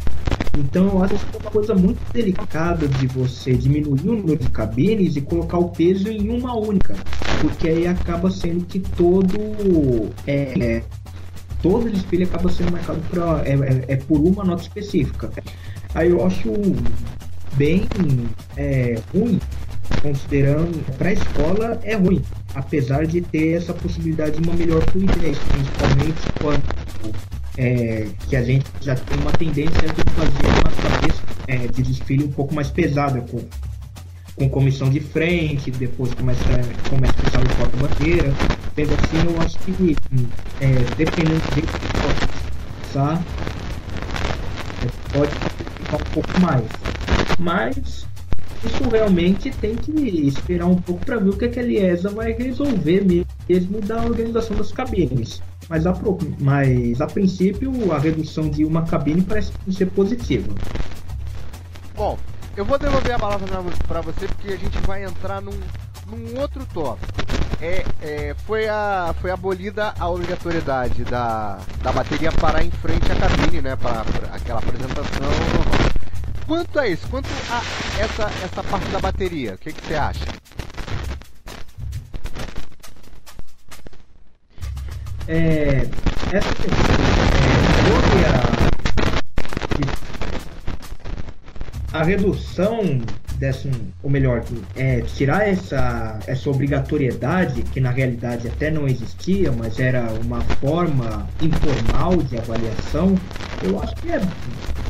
Então eu acho que é uma coisa muito delicada de você diminuir o número de cabines e colocar o peso em uma única, porque aí acaba sendo que todo é, é todo desfile acaba sendo marcado pra, é, é, é, por uma nota específica. Aí eu acho bem é, ruim, considerando para a escola é ruim, apesar de ter essa possibilidade de uma melhor fluidez, principalmente quando é, que a gente já tem uma tendência de fazer uma cabeça é, de desfile um pouco mais pesada, com com comissão de frente, depois começa, começa a usar o porta-bandeira. Sendo assim, eu acho que, é, dependendo de tá? É, pode ficar um pouco mais. Mas isso realmente tem que esperar um pouco para ver o que, que a Liesa vai resolver mesmo da organização das cabines. Mas a, mas a princípio a redução de uma cabine parece ser positiva. Bom, eu vou devolver a palavra para você porque a gente vai entrar num, num outro tópico. É, é, foi, a, foi abolida a obrigatoriedade da, da bateria parar em frente à cabine, né? Para aquela apresentação. Quanto a isso, quanto a essa, essa parte da bateria, o que, que você acha? É, essa questão é, a a redução dessa, ou melhor, é, tirar essa, essa obrigatoriedade, que na realidade até não existia, mas era uma forma informal de avaliação, eu acho que é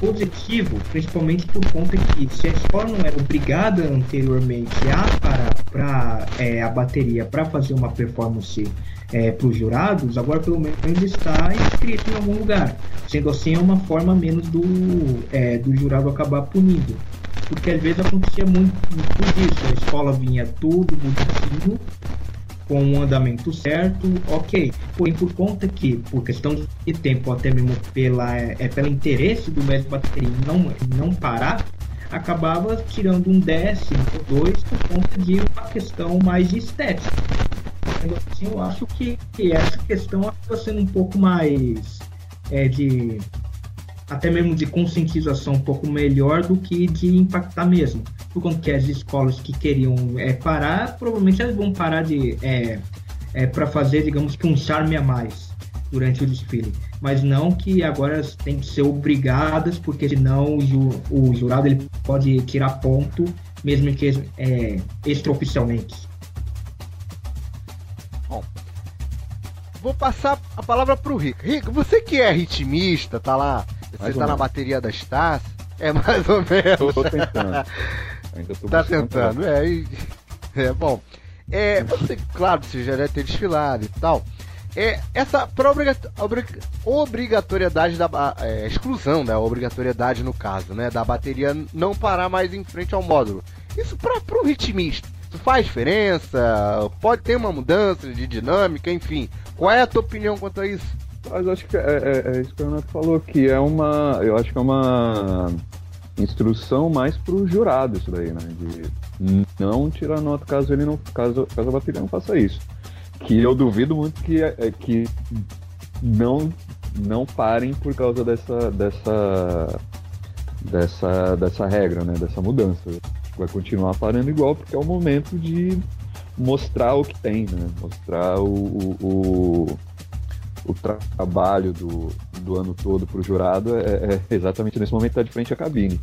positivo, principalmente por conta que se a escola não era obrigada anteriormente a parar para é, a bateria para fazer uma performance é, para os jurados, agora pelo menos está inscrito em algum lugar. Sendo assim, é uma forma menos do, é, do jurado acabar punindo. Porque às vezes acontecia muito, muito disso. A escola vinha tudo bonitinho, com o andamento certo, ok. Porém, por conta que, por questão de tempo, até mesmo pela, é, pelo interesse do mestre bateria não, não parar, acabava tirando um décimo ou dois por conta de uma questão mais estética. Assim, eu acho que, que essa questão acaba sendo um pouco mais é, de até mesmo de conscientização um pouco melhor do que de impactar mesmo. Por conta que as escolas que queriam é, parar, provavelmente elas vão parar de é, é para fazer, digamos que um charme a mais durante o desfile. Mas não que agora elas têm que ser obrigadas, porque senão o, ju, o jurado ele pode tirar ponto, mesmo que é, extraoficialmente. Bom, vou passar a palavra para o Rico. Rico, você que é ritmista, tá lá você tá na bateria das Stars? É mais ou menos. Tô, tentando. Ainda tô tá tentando, é, e, é. bom. É, você, claro, você já deve ter desfilado e tal. É, essa obrigatoriedade da é, exclusão da né, obrigatoriedade no caso, né, da bateria não parar mais em frente ao módulo. Isso para o ritmista, isso faz diferença? Pode ter uma mudança de dinâmica, enfim. Qual é a tua opinião quanto a isso? Mas acho que é, é, é isso que o Renato falou, que é uma. Eu acho que é uma instrução mais pro jurado isso daí, né? De não tirar nota caso ele não. caso, caso a bateria não faça isso. Que eu duvido muito que, é, é, que não, não parem por causa dessa. dessa. dessa, dessa regra, né? Dessa mudança. Vai continuar parando igual, porque é o momento de mostrar o que tem, né? Mostrar o, o, o o trabalho do, do ano todo para o jurado é, é, exatamente nesse momento estar tá de frente à cabine.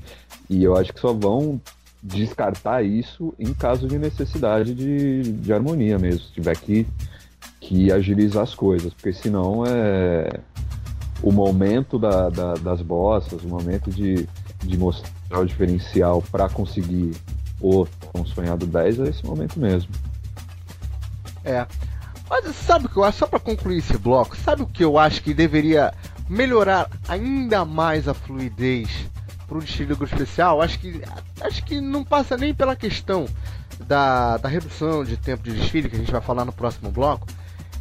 E eu acho que só vão descartar isso em caso de necessidade de, de harmonia mesmo, se tiver que, que agilizar as coisas, porque senão é o momento da, da, das bossas, o momento de, de mostrar o diferencial para conseguir o sonhado 10 é esse momento mesmo. É, mas sabe o que eu acho? Só para concluir esse bloco, sabe o que eu acho que deveria melhorar ainda mais a fluidez para o desfile do grupo especial? Acho que, acho que não passa nem pela questão da, da redução de tempo de desfile, que a gente vai falar no próximo bloco.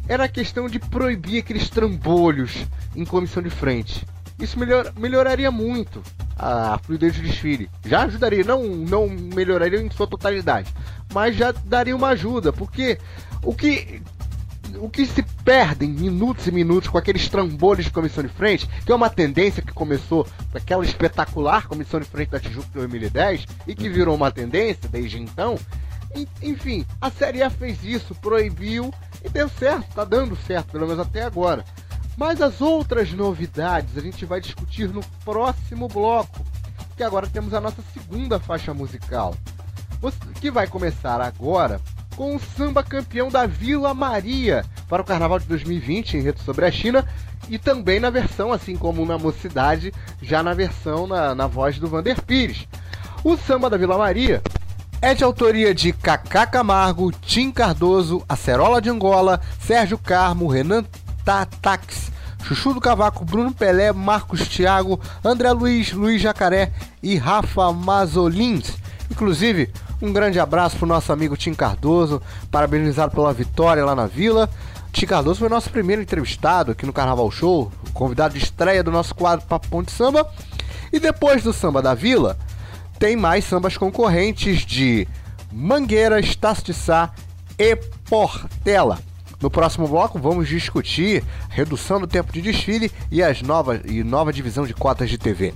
Era a questão de proibir aqueles trambolhos em comissão de frente. Isso melhor, melhoraria muito a fluidez do desfile. Já ajudaria, não, não melhoraria em sua totalidade, mas já daria uma ajuda, porque o que o que se perdem minutos e minutos com aqueles trambolhos de comissão de frente, que é uma tendência que começou com aquela espetacular comissão de frente da Tijuca 2010 e que virou uma tendência desde então. Enfim, a Série A fez isso, proibiu e deu certo, tá dando certo, pelo menos até agora. Mas as outras novidades a gente vai discutir no próximo bloco, que agora temos a nossa segunda faixa musical, que vai começar agora com o samba campeão da Vila Maria para o Carnaval de 2020 em Reto sobre a China e também na versão, assim como na Mocidade, já na versão na, na voz do Vander Pires. O samba da Vila Maria é de autoria de Cacá Camargo, Tim Cardoso, Acerola de Angola, Sérgio Carmo, Renan Tatax, Chuchu do Cavaco, Bruno Pelé, Marcos Thiago, André Luiz, Luiz Jacaré e Rafa Mazolins. Inclusive, um grande abraço pro nosso amigo Tim Cardoso, parabenizado pela vitória lá na Vila. Tim Cardoso foi nosso primeiro entrevistado aqui no Carnaval Show, convidado de estreia do nosso quadro Papo Ponte Samba. E depois do Samba da Vila, tem mais sambas concorrentes de Mangueiras, de Sá e Portela. No próximo bloco vamos discutir redução do tempo de desfile e as novas e nova divisão de cotas de TV.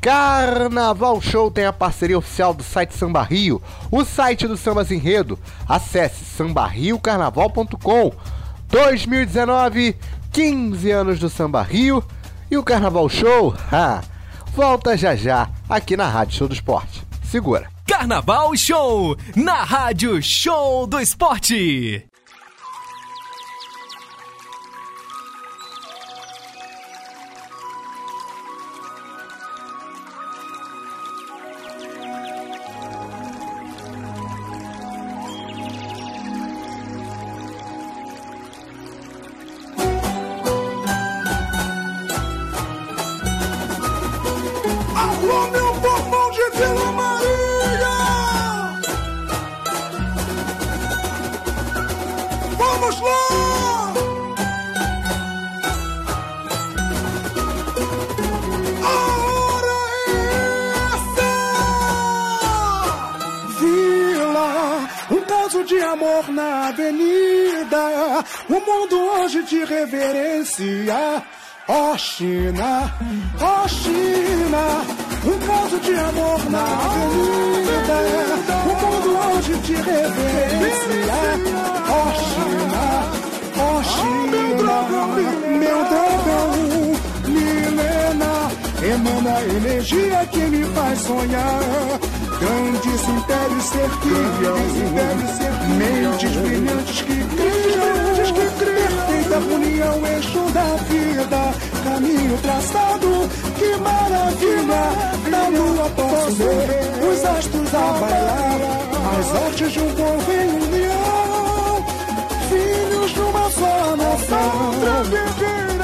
Carnaval Show tem a parceria oficial do site Samba Rio, o site do Sambas Enredo. Acesse sambarriocarnaval.com. 2019, 15 anos do Samba Rio e o Carnaval Show, ha, volta já já aqui na Rádio Show do Esporte. Segura. Carnaval Show na Rádio Show do Esporte. Reverencia. Ó oh, China, ó oh, China, um caso de amor na avenida. O mundo hoje te reverencia. Ó oh, China, ó China, meu dragão, Milena, emana energia que me faz sonhar. Grandes impérios cerquiam, mentes brilhantes que criam, perfeita união, eixo da vida, caminho traçado, que maravilha, na lua posso ver os astros a bailar, as artes de um povo em união, filhos de uma só nação.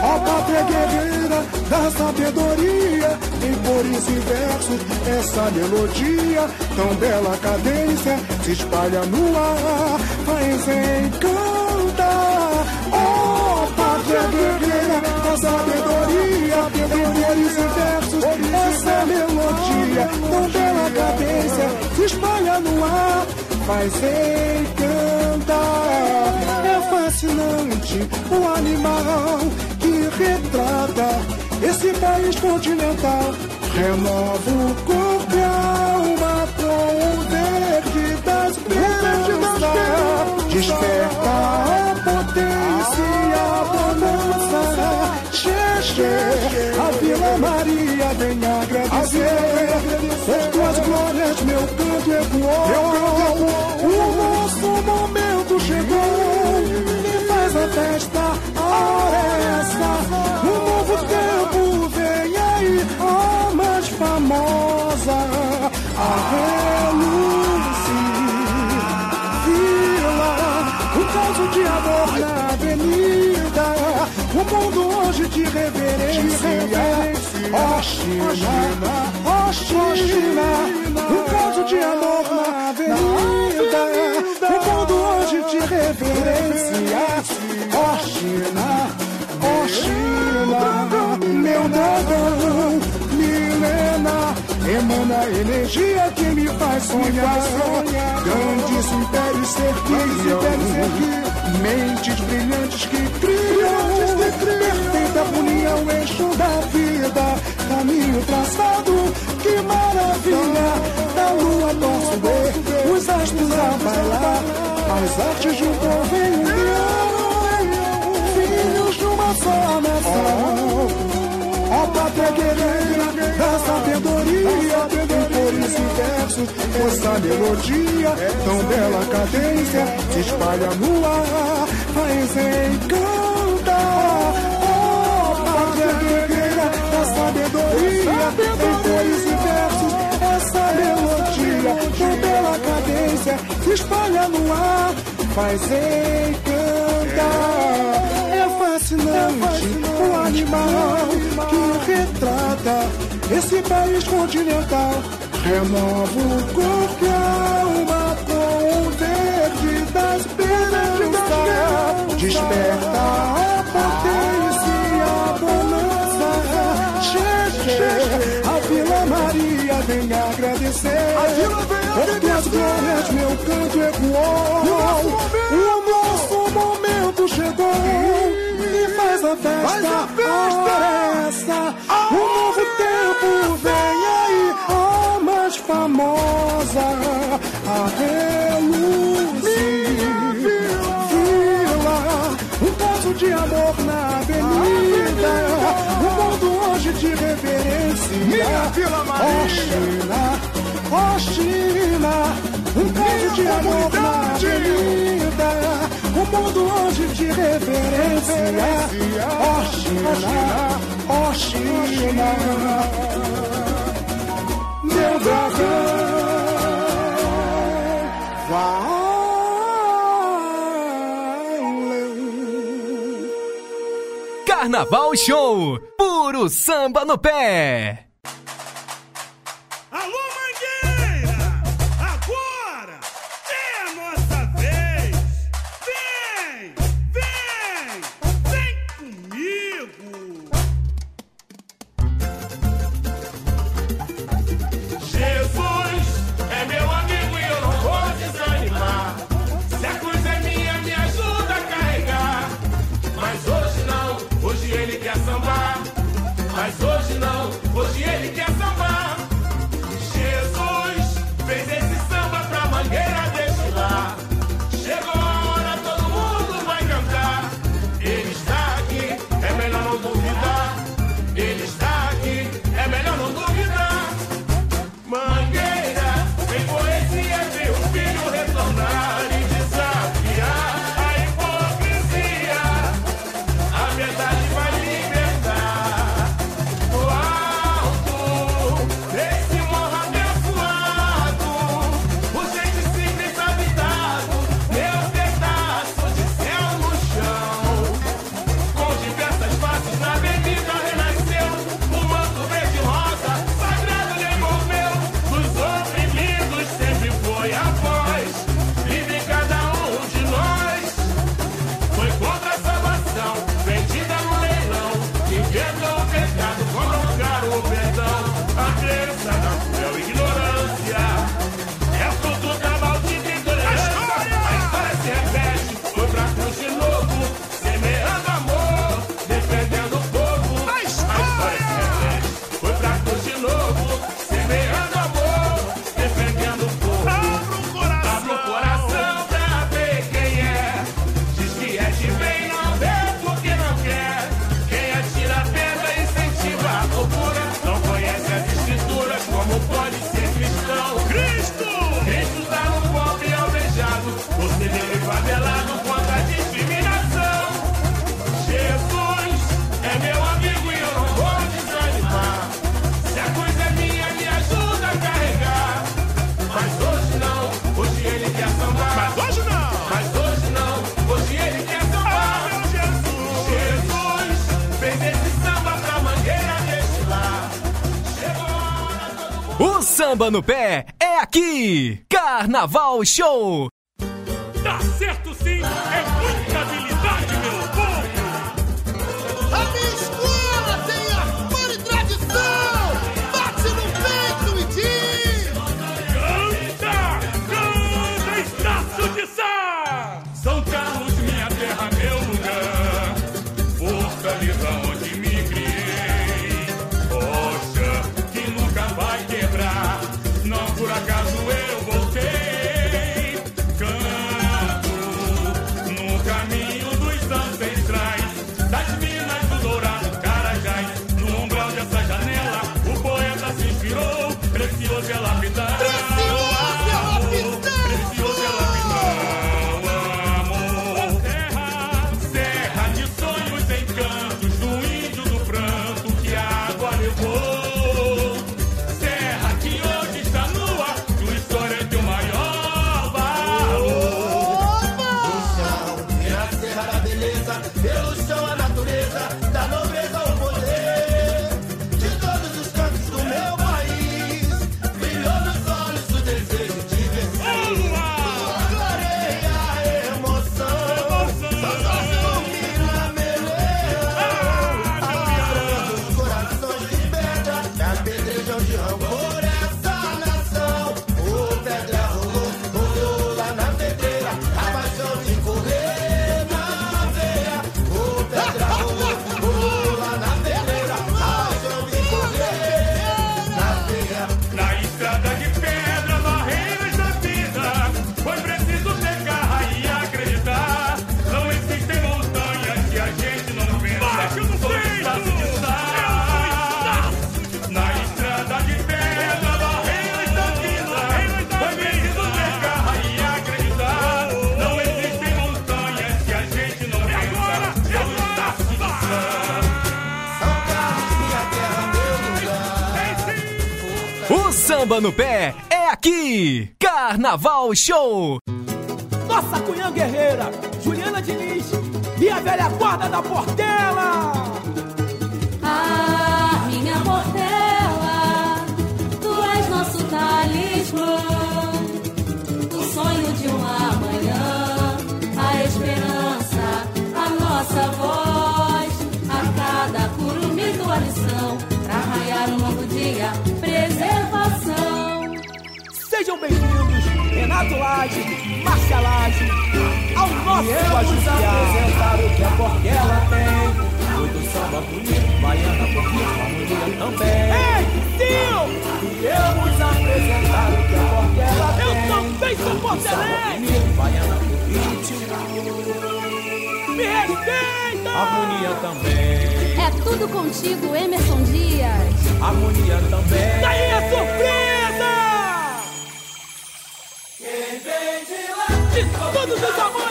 Ó pátria guerreira da sabedoria, em cores e versos, essa melodia, tão bela cadência, se espalha no ar, faz encantar. Guerreira da sabedoria, em cores e versos, essa melodia, tão bela cadência, se espalha no ar, faz encantar. É fascinante o animal retrata esse país continental. Renova o corpo Maria vem agradecer. China, oh, China, um caso de amor na avenida. O mundo hoje te reverencia. Ó oh, China, ó China, meu dragão, Milena, emana energia que me faz sonhar. Grandes impérios cerquiam, mentes brilhantes que criam, perfeita união, eixo da vida, caminho traçado, que maravilha, da lua posso ver, os astros a bailar, as artes de um povo em união só nação. Ó pátria guerreira da sabedoria, em cores e versos, essa melodia, tão bela cadência, se espalha no ar, faz encantar. Em e versos, essa melodia, tão bela cadência, se espalha no ar, faz encantar fascinante, o animal que retrata esse país continental. Renova o corpo e a alma com o verde da esperança. Desperta a agradecer. A Vila vem agradecer. Por tuas glórias meu canto ecoou. O nosso momento chegou faz a festa, faz a festa. um novo tempo vem aí, a mais famosa, a Reluce. Vila, um caso de amor na avenida. O mundo hoje te reverencia. Minha Vila Maria. China. Um caso de amor na avenida. O mundo hoje te reverencia. Oh, China, meu dragão. Carnaval Show, puro samba no pé. samba no pé é aqui! Carnaval Show! la mitad. samba no pé é aqui! Carnaval Show! Nossa cunhã guerreira, Juliana Diniz e a velha guarda da Portela! Ah, minha Portela, tu és nosso talismã, o sonho de uma manhã, a esperança, a nossa voz, a cada curumim tua lição, pra raiar um novo dia. Sejam bem-vindos, Renato Laje, Márcia Laje, ao nosso e vamos apresentar o que a Portela tem. Muito samba bonito, baiana bonita, harmonia também. Ei, tio! E vamos apresentar o que a Portela tem. Eu também sou portelense! Baiana bonita, me respeita! Harmonia também. É tudo contigo, Emerson Dias. Harmonia também. Daí a surpresa! De todos os amores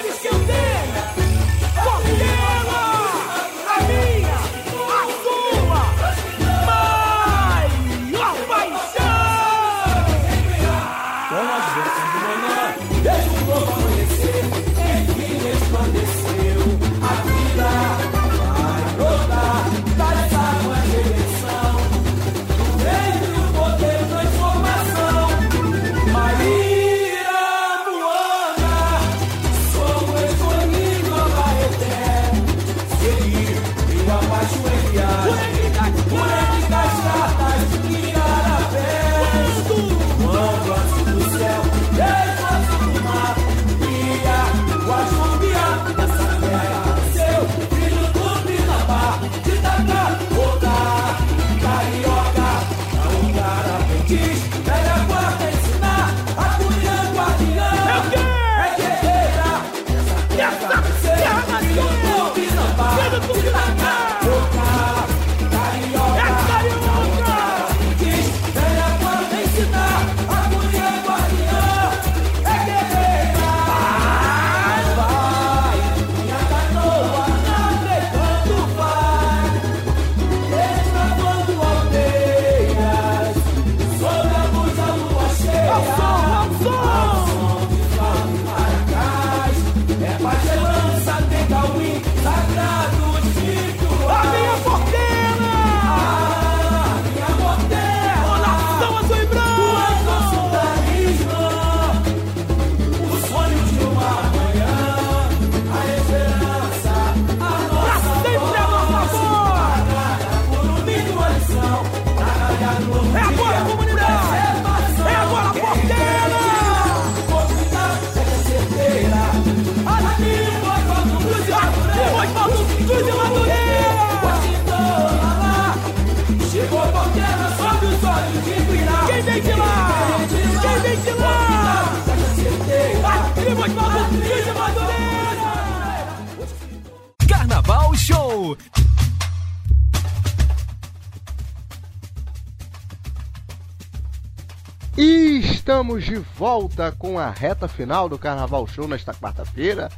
estamos de volta com a reta final do Carnaval Show nesta quarta-feira.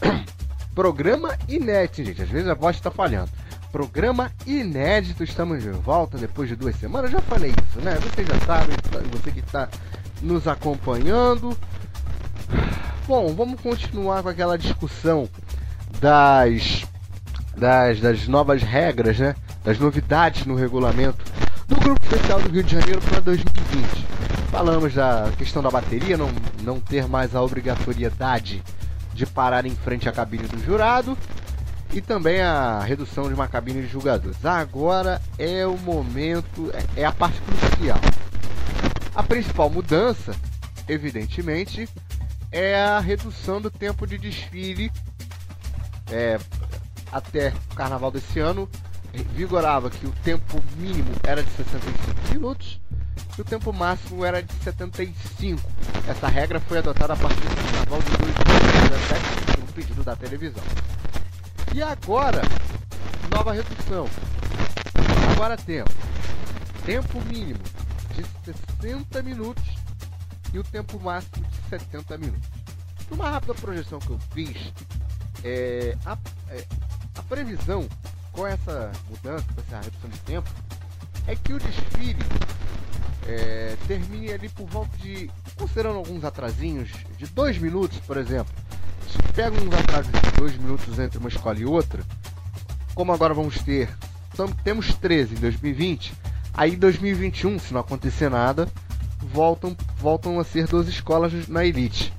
Programa inédito, gente. Às vezes a voz está falhando. Programa inédito, estamos de volta depois de duas semanas. Já falei isso, né? Você já sabe, você que está nos acompanhando. Bom, vamos continuar com aquela discussão das, das, das novas regras, né? Das novidades no regulamento do Grupo Especial do Rio de Janeiro para 2020. Falamos da questão da bateria, não, não ter mais a obrigatoriedade de parar em frente à cabine do jurado e também a redução de uma cabine de julgadores. Agora é o momento, é- é a parte crucial. A principal mudança, evidentemente, é a redução do tempo de desfile é, até o carnaval desse ano. Vigorava que o tempo mínimo era de 65 minutos e o tempo máximo era de 75. Essa regra foi adotada a partir do carnaval de 2017, por um pedido da televisão. E agora, nova redução. Agora temos tempo mínimo de 60 minutos e o tempo máximo de 70 minutos. Numa rápida projeção que eu fiz, é, a, é, a previsão com essa mudança, com essa redução de tempo, é que o desfile é, termine ali por volta de, considerando alguns atrasinhos, de dois minutos, por exemplo. Se pega uns atrasos de dois minutos entre uma escola e outra, como agora vamos ter, temos 13 em 2020, aí em 2021, se não acontecer nada, voltam, voltam a ser 12 escolas na elite.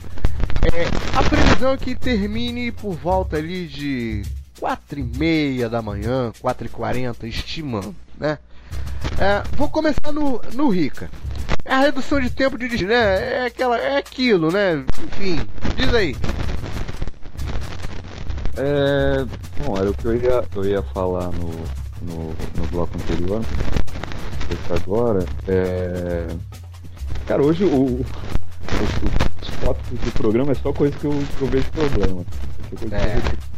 É, a previsão é que termine por volta ali de 4 e meia da manhã, 4 e 40, estimando, né? É, vou começar no, no Rica. É a redução de tempo de né? É, aquela, é aquilo, né? Enfim, diz aí. É, bom, era o que eu ia, eu ia falar no, no, no bloco anterior, agora. É... Cara, hoje o, o, os tópicos do programa é só coisa que eu, que eu vejo problema. É.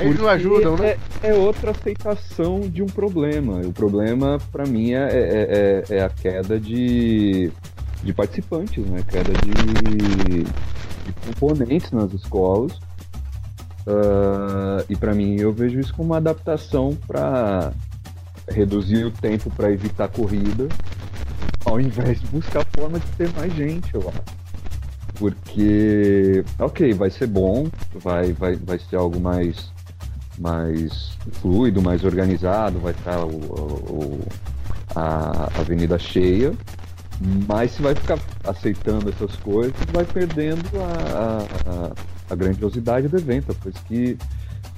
Eles não ajudam, né? É, é, outra aceitação de um problema. O problema, para mim, é, é, é, é, a queda de, de participantes, né? Queda de, de componentes nas escolas. Uh, e para mim, eu vejo isso como uma adaptação para reduzir o tempo para evitar corrida, ao invés de buscar forma de ter mais gente, eu acho. Porque, ok, vai ser bom, vai, vai, vai ser algo mais, mais fluido, mais organizado, vai estar o, o a avenida cheia, mas se vai ficar aceitando essas coisas, vai perdendo a, a, a grandiosidade do evento, a coisa que,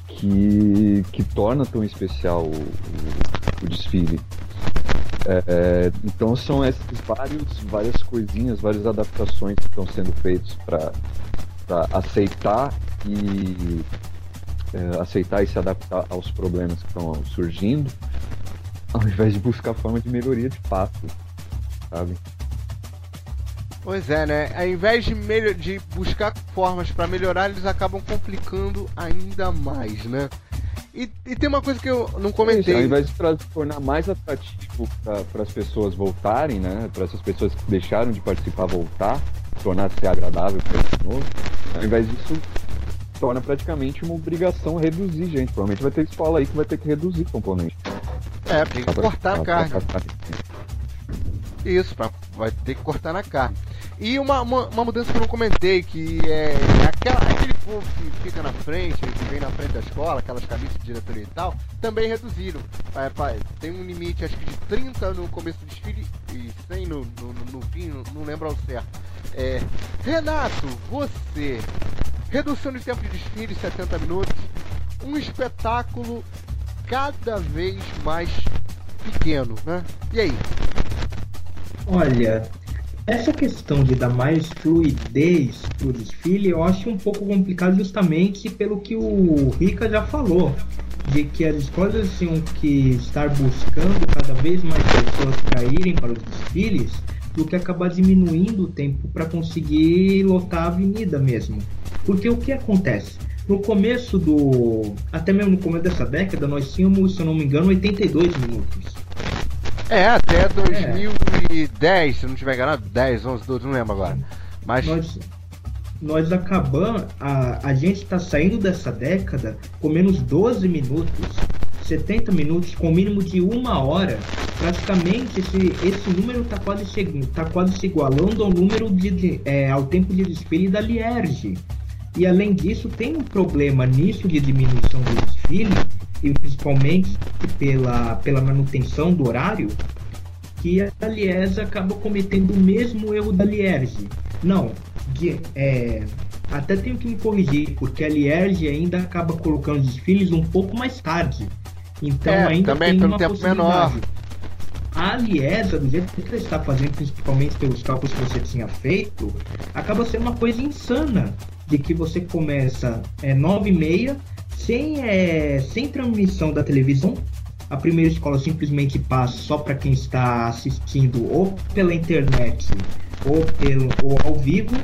que, que torna tão especial o, o, o desfile. É, então são esses vários, várias coisinhas, várias adaptações que estão sendo feitas para aceitar e é, aceitar e se adaptar aos problemas que estão surgindo, ao invés de buscar forma de melhoria de fato, sabe? Pois é, né? Ao invés de, de buscar formas para melhorar, eles acabam complicando ainda mais, né? E, e, tem uma coisa que eu não comentei. ao invés de tornar mais atrativo para as pessoas voltarem, né? Para essas pessoas que deixaram de participar voltar, tornar-se agradável para eles de novo, ao invés disso, torna praticamente uma obrigação reduzir gente. Provavelmente vai ter escola aí que vai ter que reduzir componente. É, tem que cortar a carne. Isso, pra, vai ter que cortar na carne. E uma, uma, uma, mudança que eu não comentei, que é aquela, aquele povo que fica na frente, que vem na frente da escola, aquelas camisas de diretoria e tal, também reduziram. É, tem um limite, acho que de 30 no começo do desfile e 100 no, no, no, no fim, não, não lembro ao certo. É, Renato, você, redução de tempo de desfile 70 minutos, um espetáculo cada vez mais pequeno, né? E aí? Olha, essa questão de dar mais fluidez para o desfile eu acho um pouco complicado justamente pelo que o Rica já falou, de que as escolas tinham que estar buscando cada vez mais pessoas para irem para os desfiles do que acabar diminuindo o tempo para conseguir lotar a avenida mesmo. Porque o que acontece? No começo do. Até mesmo no começo dessa década, nós tínhamos, se eu não me engano, 82 minutos. É, até 2010, é. se não tiver enganado, 10, 11, 12, não lembro agora. Mas. Nós, nós acabamos. A, a gente está saindo dessa década com menos 12 minutos, 70 minutos, com mínimo de uma hora. Praticamente esse, esse número está quase, tá quase se igualando ao número de, é, ao tempo de desfile da Lierge. E além disso, tem um problema nisso de diminuição do desfile, e principalmente pela, pela manutenção do horário, que a Liese acaba cometendo o mesmo erro da Lierge. Não, de, é, até tenho que me corrigir, porque a Lierge ainda acaba colocando os desfiles um pouco mais tarde. Então é, ainda também tem uma tempo menor. A Liesa, do jeito que ela está fazendo, principalmente pelos cálculos que você tinha feito, acaba sendo uma coisa insana. De que você começa é, 9 e meia, sem, é, sem transmissão da televisão, a primeira escola simplesmente passa só para quem está assistindo ou pela internet ou, pelo, ou ao vivo,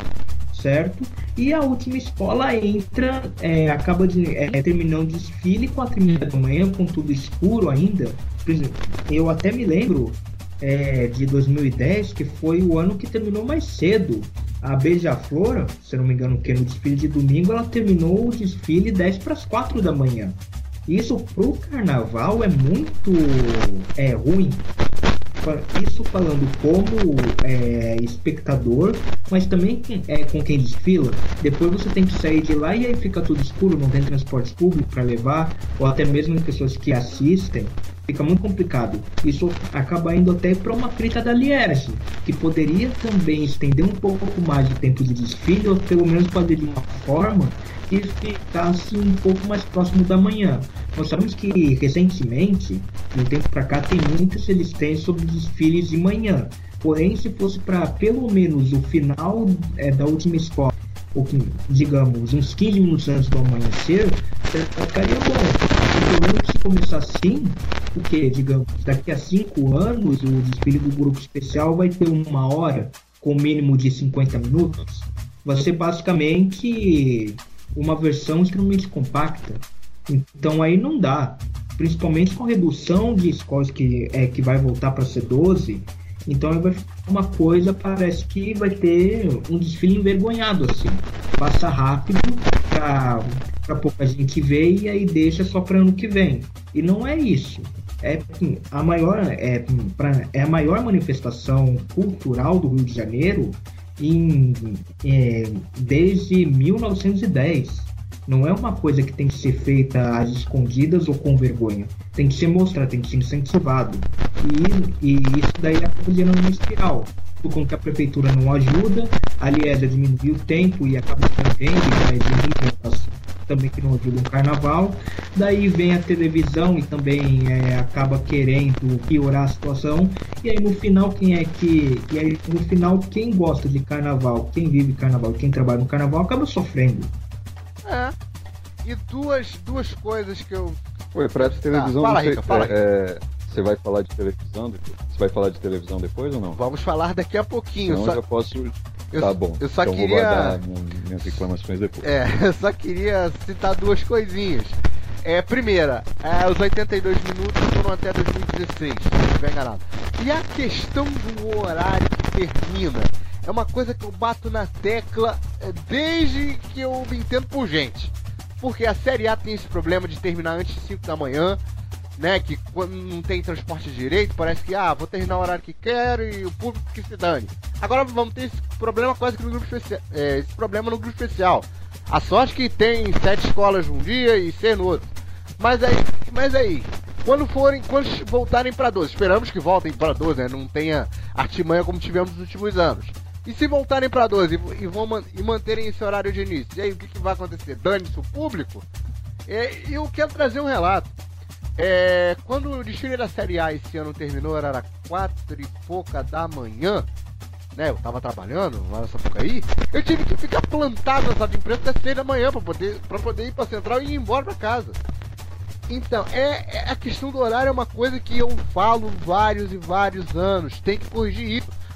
certo? E a última escola entra, é, acaba de, é, terminando o desfile 4 e da manhã, com tudo escuro ainda. Eu até me lembro é, de 2010, que foi o ano que terminou mais cedo. A Beija-Flor, se não me engano, que no desfile de domingo, ela terminou o desfile 10 para as 4 da manhã. Isso pro carnaval é muito é, ruim. Isso falando como é, espectador, mas também é, com quem desfila. Depois você tem que sair de lá e aí fica tudo escuro, não tem transporte público para levar, ou até mesmo pessoas que assistem fica muito complicado. Isso acaba indo até para uma crítica da Lierge, que poderia também estender um pouco mais o tempo de desfile, ou pelo menos fazer de uma forma que ficasse um pouco mais próximo da manhã. Nós sabemos que recentemente, no tempo para cá, tem muitas existências sobre desfiles de manhã. Porém, se fosse para pelo menos o final é, da última escola, ou digamos, uns 15 minutos antes do amanhecer, ficaria bom problema é que se começar assim, porque, digamos, daqui a cinco anos o desfile do grupo especial vai ter uma hora com mínimo de 50 minutos, vai ser basicamente uma versão extremamente compacta. Então aí não dá. Principalmente com a redução de escolas que, é, que vai voltar para ser 12. Então vai ficar uma coisa, parece que vai ter um desfile envergonhado assim. Passa rápido para pouca gente ver e aí deixa só para ano que vem. E não é isso. É a maior é, pra, é a maior manifestação cultural do Rio de Janeiro em, é, desde 1910. Não é uma coisa que tem que ser feita às escondidas ou com vergonha. Tem que ser mostrado, tem que ser incentivado. E, e isso daí acaba gerando uma espiral. Conta que a prefeitura não ajuda, aliás, diminuir o tempo e acaba também também que não ajuda um carnaval. Daí vem a televisão e também é, acaba querendo piorar a situação. E aí no final quem é que. E aí no final quem gosta de carnaval, quem vive carnaval, quem trabalha no carnaval acaba sofrendo. É. E duas, duas coisas que eu. Oi, pra essa televisão. Ah, fala, você, Rica, fala, é, é, você vai falar de televisão? Você vai falar de televisão depois ou não? Vamos falar daqui a pouquinho. Então só... eu já posso. Eu, tá bom. Eu só então queria. Vou guardar minhas reclamações depois. É, eu só queria citar duas coisinhas. É, primeira, é, os 82 minutos foram até 2016, se não estiver enganado. E a questão do horário que termina é uma coisa que eu bato na tecla é, desde que eu me entendo por gente. Porque a Série A tem esse problema de terminar antes de 5 da manhã, né? Que quando não tem transporte direito, parece que, ah, vou terminar o horário que quero e o público que se dane. Agora vamos ter esse problema quase que no grupo especial. É, esse problema no grupo especial. A sorte que tem sete escolas num dia e seis no outro. Mas aí, mas aí, quando forem, quando voltarem para 12, esperamos que voltem para 12, né? Não tenha artimanha como tivemos nos últimos anos. E se voltarem para 12 e, vão man e manterem esse horário de início, e aí o que, que vai acontecer? Dane-se o público? É, eu quero trazer um relato. É, quando o desfile da Série A esse ano terminou, era quatro e pouca da manhã, né? Eu tava trabalhando lá nessa época aí, eu tive que ficar plantado na sala de imprensa até seis da manhã para poder, pra poder ir pra central e ir embora pra casa. Então, é, é, a questão do horário é uma coisa que eu falo vários e vários anos. Tem que corrigir isso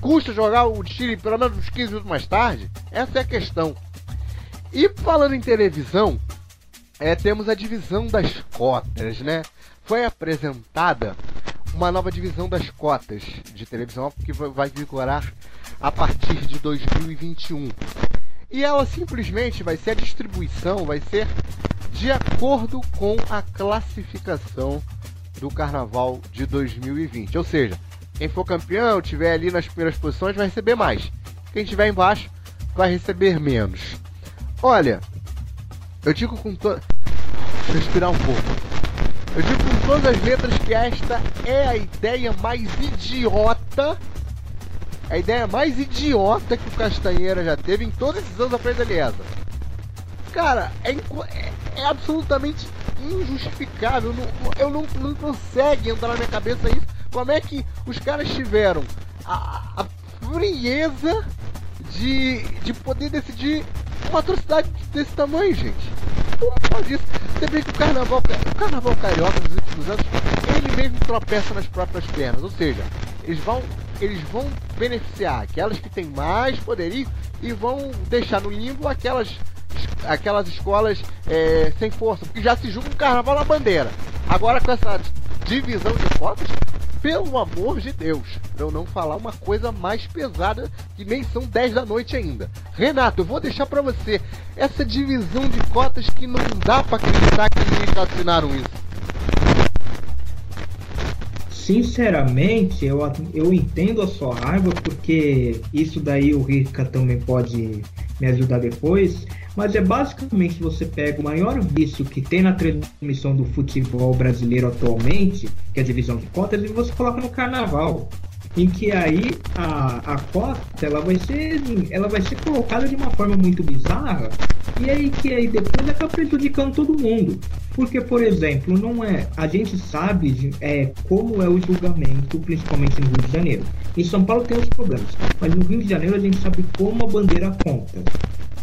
custa jogar o Chile pelo menos uns 15 minutos mais tarde? Essa é a questão. E falando em televisão, é, temos a divisão das cotas, né? Foi apresentada uma nova divisão das cotas de televisão que vai vigorar a partir de 2021. E ela simplesmente vai ser a distribuição, vai ser de acordo com a classificação do Carnaval de 2020. Ou seja, quem for campeão, tiver ali nas primeiras posições, vai receber mais. Quem estiver embaixo, vai receber menos. Olha, eu digo com toda. Respirar um pouco. Eu digo com todas as letras que esta é a ideia mais idiota. A ideia mais idiota que o Castanheira já teve em todos esses anos à frente da. Cara, é, é, é absolutamente injustificável. Não, eu não, não consegue entrar na minha cabeça isso como é que os caras tiveram a, a frieza de, de poder decidir uma atrocidade desse tamanho, gente? Como pode isso? Você vê que o carnaval, o carnaval carioca nos últimos anos, ele mesmo tropeça nas próprias pernas. Ou seja, eles vão, eles vão beneficiar aquelas que têm mais poderio e vão deixar no limbo aquelas, aquelas escolas é, sem força, porque já se julga um carnaval na bandeira. Agora com essa divisão de cotas, pelo amor de Deus, pra eu não falar uma coisa mais pesada que nem são 10 da noite ainda. Renato, eu vou deixar para você essa divisão de cotas que não dá para acreditar que eles assinaram isso. Sinceramente, eu, eu entendo a sua raiva, porque isso daí o Rica também pode me ajudar depois. Mas é basicamente você pega o maior vício que tem na transmissão do futebol brasileiro atualmente, que é a divisão de cotas, e você coloca no carnaval. Em que aí a, a cota ela vai ser ela vai ser colocada de uma forma muito bizarra e aí que aí depois acaba prejudicando todo mundo. Porque, por exemplo, não é. A gente sabe é, como é o julgamento, principalmente no Rio de Janeiro. Em São Paulo tem os problemas, mas no Rio de Janeiro a gente sabe como a bandeira conta.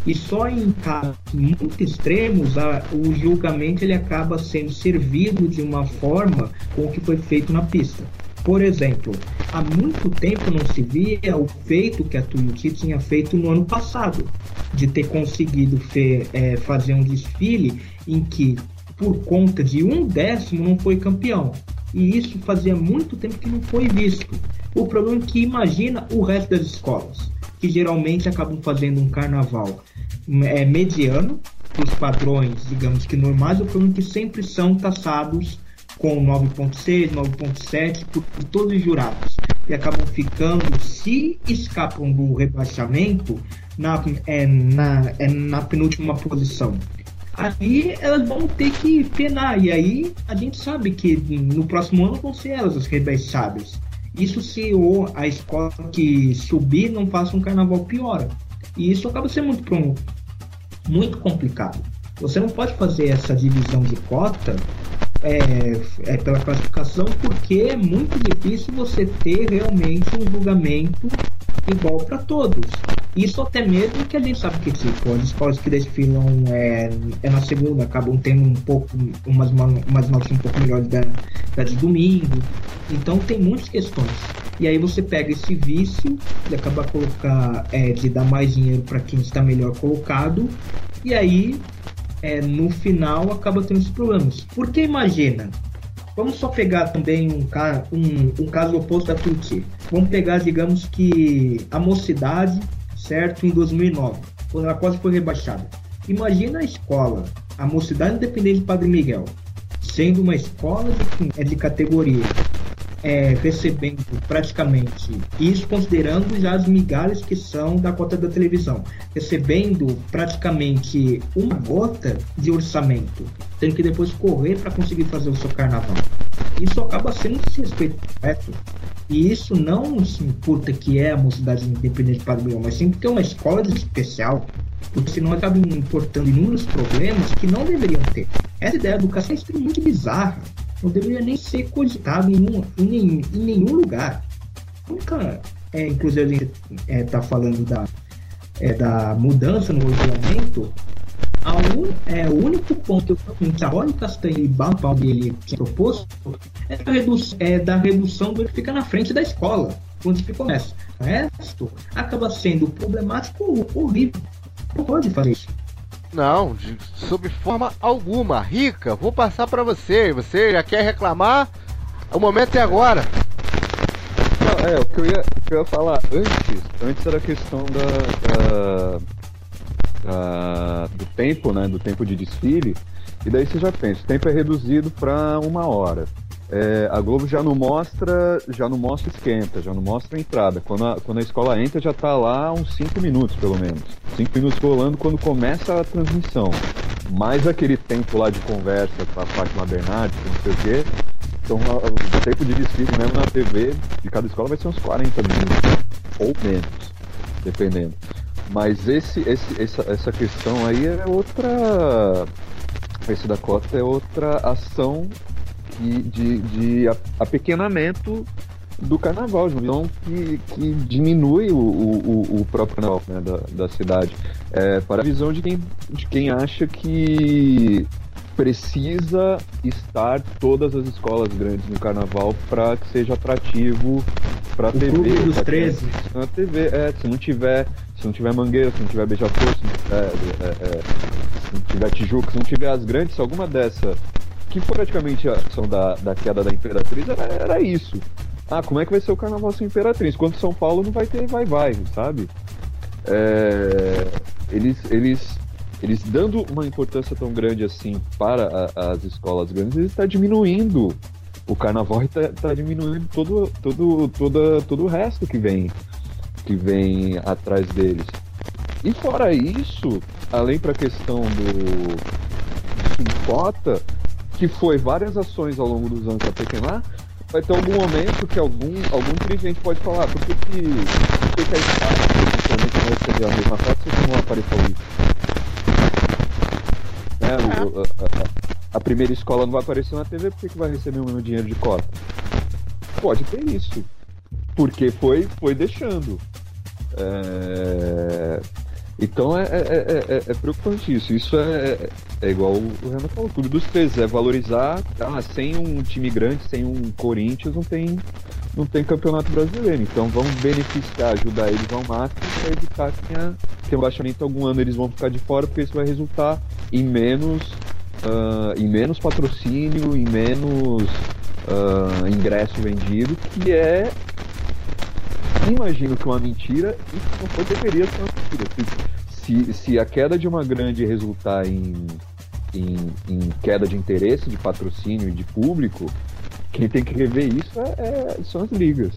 E só em casos muito extremos, a, o julgamento ele acaba sendo servido de uma forma com o que foi feito na pista. Por exemplo, há muito tempo não se via o feito que a Tuiuti tinha feito no ano passado, de ter conseguido é, fazer um desfile em que, por conta de um décimo, não foi campeão. E isso fazia muito tempo que não foi visto. O problema é que imagina o resto das escolas, que geralmente acabam fazendo um carnaval é, mediano, os padrões, digamos que normais, o problema é que sempre são taxados com 9.6, 9.7 por, por todos os jurados e acabam ficando, se escapam do rebaixamento, na, é, na, é, na penúltima posição. Aí elas vão ter que penar, e aí a gente sabe que no próximo ano vão ser elas as rebaixadas. Isso se o, a escola que subir não faça um carnaval pior. E isso acaba sendo muito, muito complicado. Você não pode fazer essa divisão de cota é, é, pela classificação, porque é muito difícil você ter realmente um julgamento igual para todos. Isso até mesmo que a gente sabe que tipo, as escolas que desfilam é, é na segunda acabam tendo um pouco umas, umas notas um pouco melhores da, da de domingo. Então tem muitas questões. E aí você pega esse vício de acabar colocar é, de dar mais dinheiro para quem está melhor colocado. E aí é, no final acaba tendo esses problemas. Porque imagina, vamos só pegar também um, um, um caso oposto da Turquia. Vamos pegar, digamos que a mocidade, certo, em 2009, quando ela quase foi rebaixada. Imagina a escola, a mocidade independente de Padre Miguel, sendo uma escola de, de categoria é, recebendo praticamente, isso considerando já as migalhas que são da cota da televisão, recebendo praticamente uma gota de orçamento, tendo que depois correr para conseguir fazer o seu carnaval. Isso acaba sendo desrespeito. E isso não se importa que é a mocidade independente para o mas sim porque é uma escola especial, porque senão acaba importando inúmeros problemas que não deveriam ter. Essa ideia da educação é extremamente bizarra não deveria nem ser cogitado em, um, em, nenhum, em nenhum lugar. Nunca, é, inclusive a gente está é, tá falando da, é, da mudança no regulamento, un, é, o único ponto que a Rony Castanho e Bapal dele tinha proposto é, da redução, é da redução do que fica na frente da escola, quando se começa. O resto acaba sendo problemático ou horrível. Não pode fazer isso. Não, de, sob forma alguma. Rica, vou passar para você. Você já quer reclamar? O momento é agora. Não, é, o que eu ia, que eu ia falar antes, antes era a questão da, da, da, do tempo, né? Do tempo de desfile. E daí você já pensa, o tempo é reduzido para uma hora. É, a Globo já não mostra, já não mostra esquenta, já não mostra a entrada. Quando a, quando a escola entra, já está lá uns 5 minutos, pelo menos. 5 minutos rolando quando começa a transmissão. Mais aquele tempo lá de conversa com a Fátima Bernardes, não sei o quê. Então o tempo de desfile mesmo na TV de cada escola vai ser uns 40 minutos, ou menos, dependendo. Mas esse, esse, essa, essa questão aí é outra. Esse da cota é outra ação de, de, de apequenamento do carnaval, de uma visão que, que diminui o, o, o próprio carnaval né, da, da cidade. É, para a visão de quem, de quem acha que precisa estar todas as escolas grandes no carnaval para que seja atrativo para a TV. Clube dos 13. Na TV, é, se não tiver, se não tiver Mangueira, se não tiver Beija-Flor, se, é, é, é, se não tiver Tijuca, se não tiver as grandes, se alguma dessa que praticamente a ação da, da queda da Imperatriz era, era isso. Ah, como é que vai ser o carnaval sem Imperatriz? Quando São Paulo não vai ter vai-vai, sabe? É, eles, eles, eles dando uma importância tão grande assim para a, as escolas grandes, eles está diminuindo o carnaval está tá diminuindo todo, todo, toda, todo o resto que vem, que vem atrás deles. E fora isso, além para a questão do, do cota, que foi várias ações ao longo dos anos da Pequenar, vai ter algum momento que algum, algum dirigente pode falar, por que, que, por que, que a escola não receber a mesma cota se não apareceu isso? Né? O, a, a, a, primeira escola não vai aparecer na TV, por que, que vai receber o mesmo dinheiro de cota? Pode ter isso. Porque foi, foi deixando. É... Então é, é, é, é, preocupante isso. Isso é, é igual o Renato falou, tudo dos três, é valorizar. Ah, sem um time grande, sem um Corinthians, não tem, não tem campeonato brasileiro. Então vamos beneficiar, ajudar eles ao máximo para evitar que tenha, um baixamento algum ano eles vão ficar de fora, porque isso vai resultar em menos, uh, em menos patrocínio, em menos uh, ingresso vendido, que é imagino que uma mentira, isso não foi, deveria ser uma mentira. Se, se a queda de uma grande resultar em, em, em, queda de interesse, de patrocínio e de público, quem tem que rever isso é, é, são as ligas.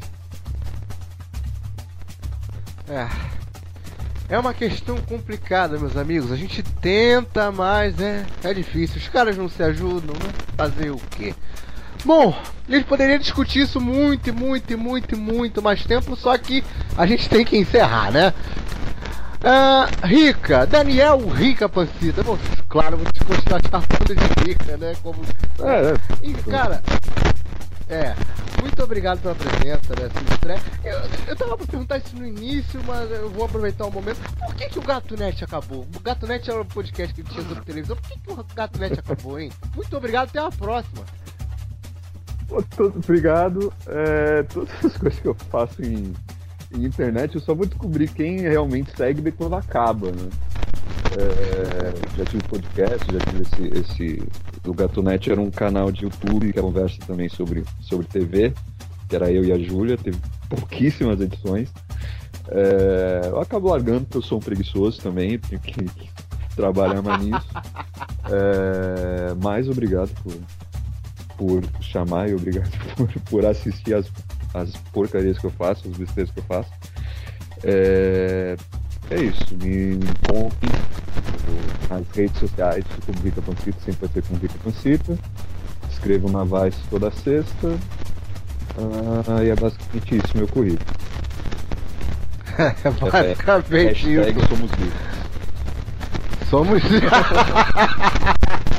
É. É uma questão complicada, meus amigos. A gente tenta, mas é, é difícil. Os caras não se ajudam, né? Fazer o quê? Bom, a gente poderia discutir isso muito, muito, muito, muito mais tempo, só que a gente tem que encerrar, né? Uh, Rica, Daniel Rica Pancita. Bom, claro, vou te continuar chamando de Rica, né? Como... É, é. E, cara, é, muito obrigado pela presença, né? Eu, eu tava pra perguntar isso no início, mas eu vou aproveitar o um momento. Por que, que o Gato Net acabou? O Gato Net era um podcast que tinha sobre televisão. Por que, que o Gato Net acabou, hein? Muito obrigado, até a próxima. Todo, obrigado. É, todas as coisas que eu faço em, em, internet, eu só vou descobrir quem realmente segue depois quando acaba, né? É, já tive podcast, já tive esse, esse. O Gatonet era um canal de YouTube que conversa também sobre, sobre TV, que era eu e a Júlia, teve pouquíssimas edições. É, eu acabo largando porque eu sou um preguiçoso também, tenho que trabalhar mais nisso. É, mais obrigado por, por chamar e obrigado por, por assistir as, as porcarias que eu faço, os besteiros que eu faço. É, é isso, me contem nas redes sociais como Rica Pancita, sempre vai ser com Rica Pancita. Escrevo na Vice toda sexta. Ah, e é basicamente isso, meu currículo. é basicamente é, isso. somos vivos. Somos.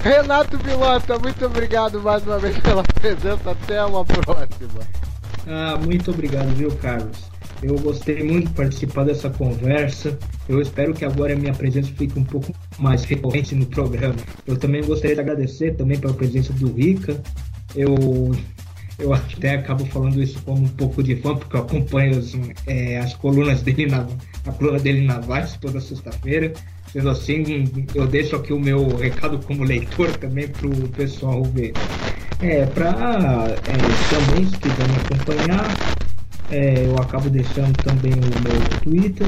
Renato Pilota, muito obrigado mais uma vez pela presença. Até uma próxima. Ah, muito obrigado, viu, Carlos? Eu gostei muito de participar dessa conversa. Eu espero que agora a minha presença fique um pouco mais recorrente no programa. Eu também gostaria de agradecer também pela presença do Rica. Eu eu até acabo falando isso como um pouco de fã, porque eu acompanho as, é, as colunas dele na a coluna dele na Vice toda sexta-feira. Sendo assim, eu deixo aqui o meu recado como leitor também para o pessoal ver. É, para é, também, se quiser me acompanhar, é, eu acabo deixando também o meu Twitter,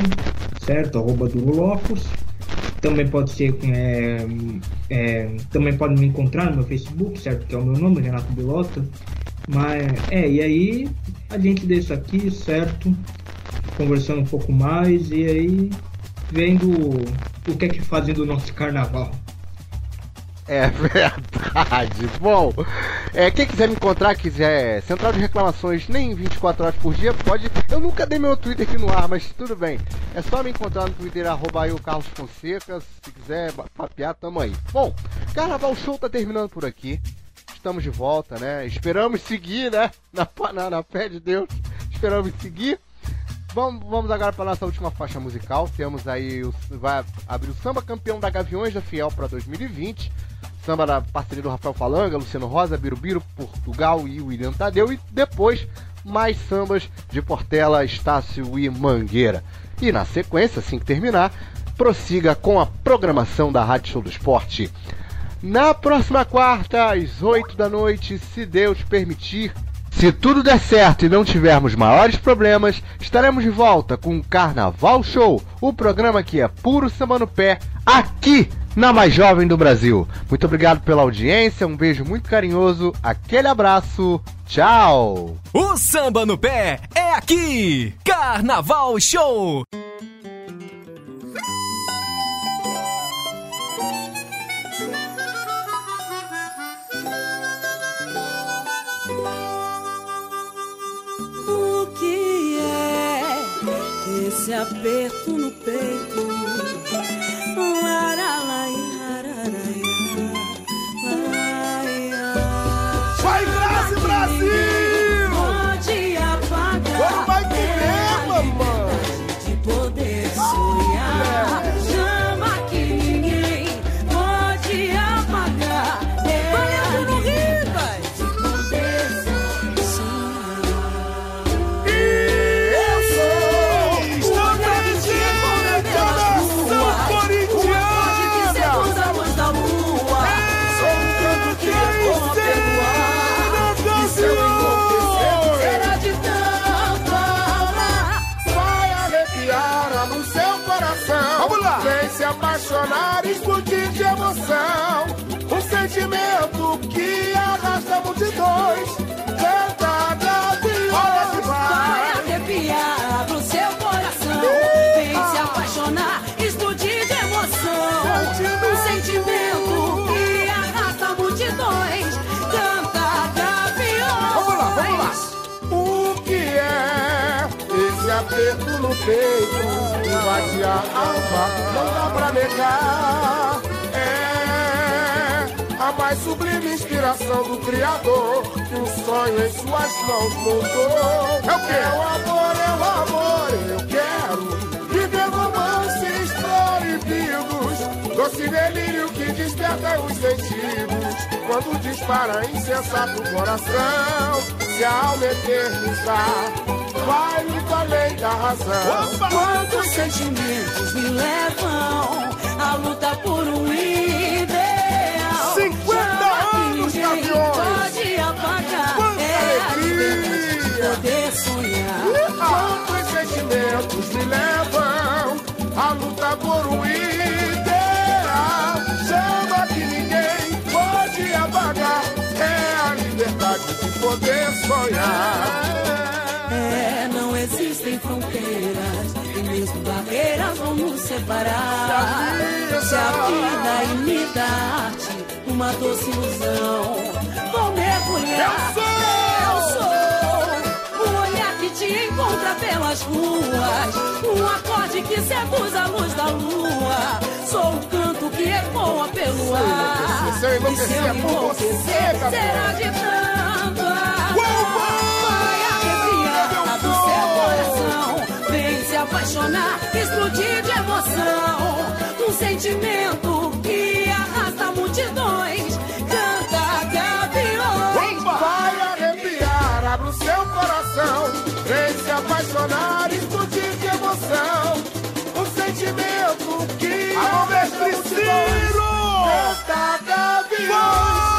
certo? Arroba Durolocos. Também pode ser. É, é, também pode me encontrar no meu Facebook, certo? Que é o meu nome, Renato Bilota. Mas é, e aí a gente deixa aqui, certo? Conversando um pouco mais e aí vendo o que é que fazem do nosso carnaval. É verdade. Bom, é, quem quiser me encontrar, quiser central de reclamações nem 24 horas por dia, pode. Eu nunca dei meu Twitter aqui no ar, mas tudo bem. É só me encontrar no Twitter, arroba aí o Carlos Fonseca. Se quiser papear, tamo aí. Bom, Carnaval Show tá terminando por aqui estamos de volta, né? Esperamos seguir, né? Na, na, na fé de Deus, esperamos seguir. Vamos, vamos agora para nossa última faixa musical. Temos aí, o, vai abrir o Samba Campeão da Gaviões da Fiel para 2020. Samba da parceria do Rafael Falanga, Luciano Rosa, Birubiru, Portugal e William Tadeu. E depois, mais sambas de Portela, Estácio e Mangueira. E na sequência, assim que terminar, prossiga com a programação da Rádio Show do Esporte. Na próxima quarta, às 8 da noite, se Deus permitir. Se tudo der certo e não tivermos maiores problemas, estaremos de volta com o Carnaval Show, o programa que é puro samba no pé, aqui na mais jovem do Brasil. Muito obrigado pela audiência, um beijo muito carinhoso, aquele abraço, tchau! O samba no pé é aqui! Carnaval Show! Esse aperto no peito. Alma, não dá pra negar. É a mais sublime inspiração do Criador, que um sonho em suas mãos montou. É o que? É o amor, é o amor, eu quero viver romances proibidos, doce delírio que desperta os sentidos, quando dispara insensato coração, se a alma eternizar vai muito além da razão. Opa! Quantos sentimentos me levam a lutar por um ideal? 50 anos, Gaviões! Pode apagar. Quanta é alegria! a poder sonhar. Quantos sentimentos me levam a lutar por um ideal? Poder sonhar. É, não existem fronteiras e mesmo barreiras vão nos separar. Se a vida imita a arte, uma doce ilusão, vou mergulhar. Eu sou! Eu sou o olhar que te encontra pelas ruas, um acorde que seduz a luz da lua. Sou o canto que ecoa pelo ar. Se eu E se enlouquecer eu é por você, enlouquecer, será de tanto apaixonar, explodir de emoção. Um sentimento que arrasta multidões. Canta gaviões. Vai arrepiar, abre o seu coração. Vem se apaixonar, explodir de emoção. Um sentimento que. Alô, mestre Ciro! Canta gaviões.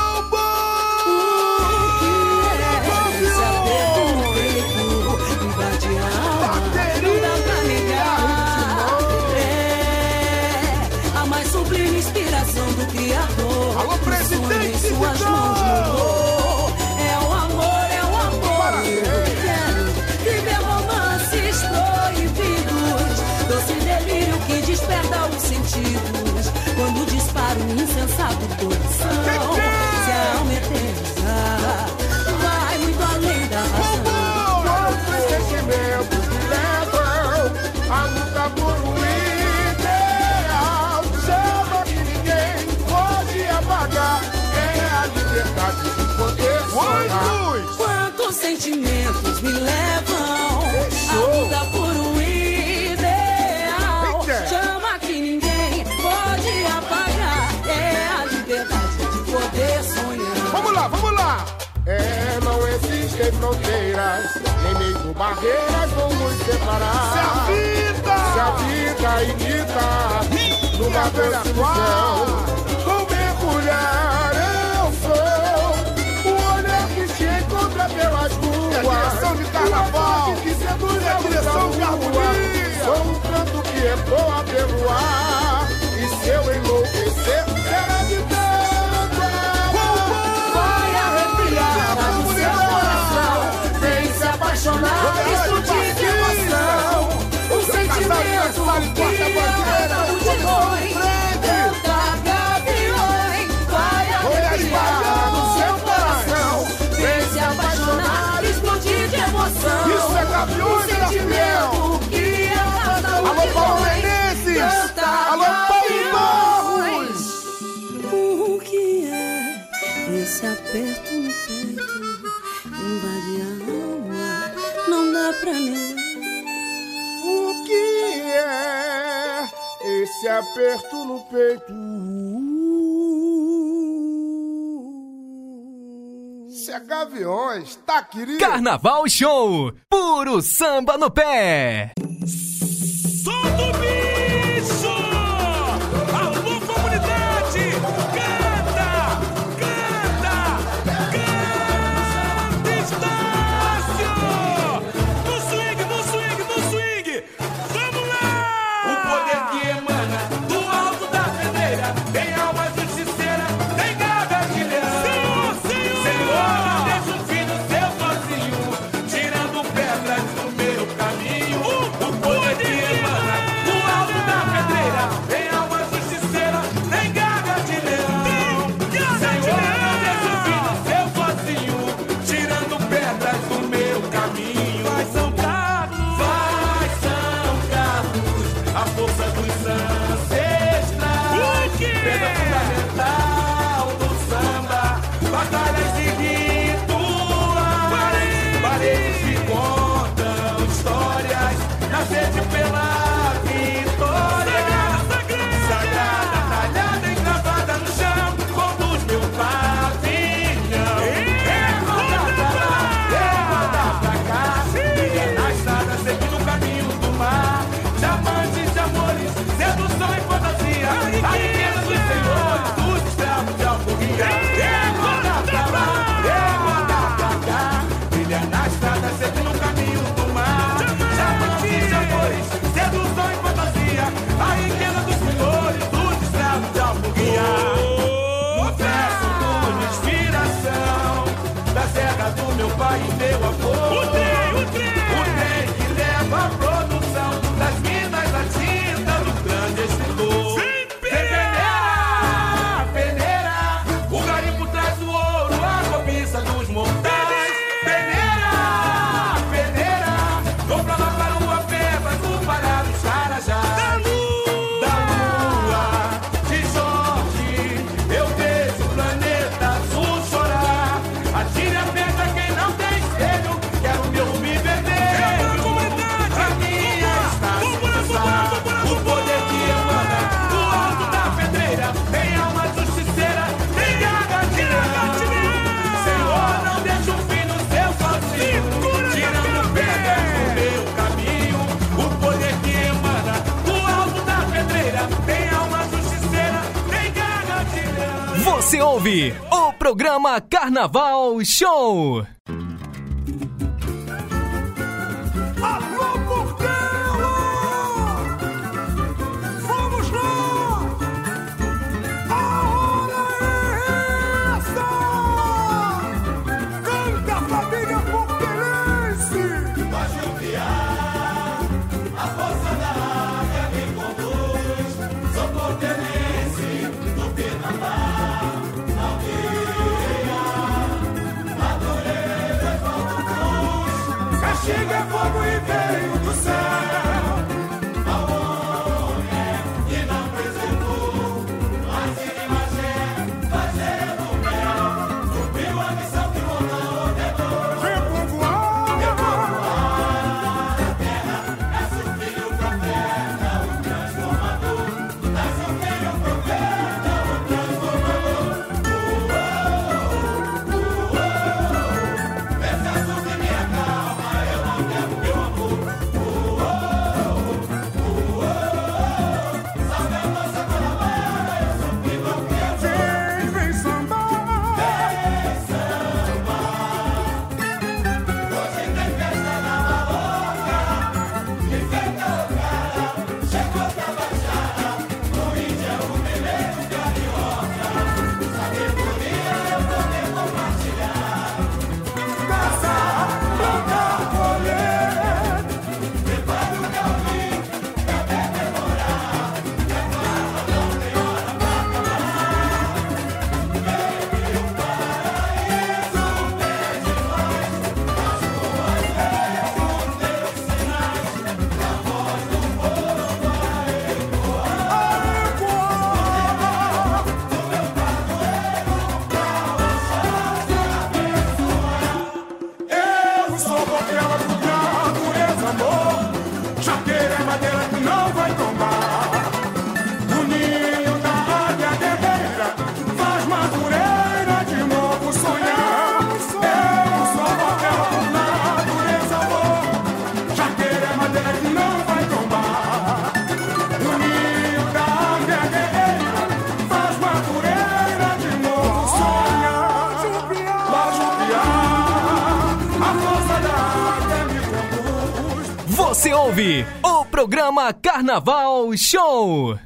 Sentimentos me levam a lutar por um ideal? Eita. Chama que ninguém pode apagar. É a liberdade de poder sonhar. Vamos lá, vamos lá! É, não existem fronteiras, nem mesmo barreiras vão nos separar. Se a vida, se a vida imita numa doce direção de carnaval. seduz a direção de harmonia. Sou um canto que ecoa pelo ar, e se eu enlouquecer, será aperto no peito? Se é gaviões, tá querido? Carnaval Show, puro samba no pé. Ouve o programa Carnaval Show. Você ouve o programa Carnaval Show.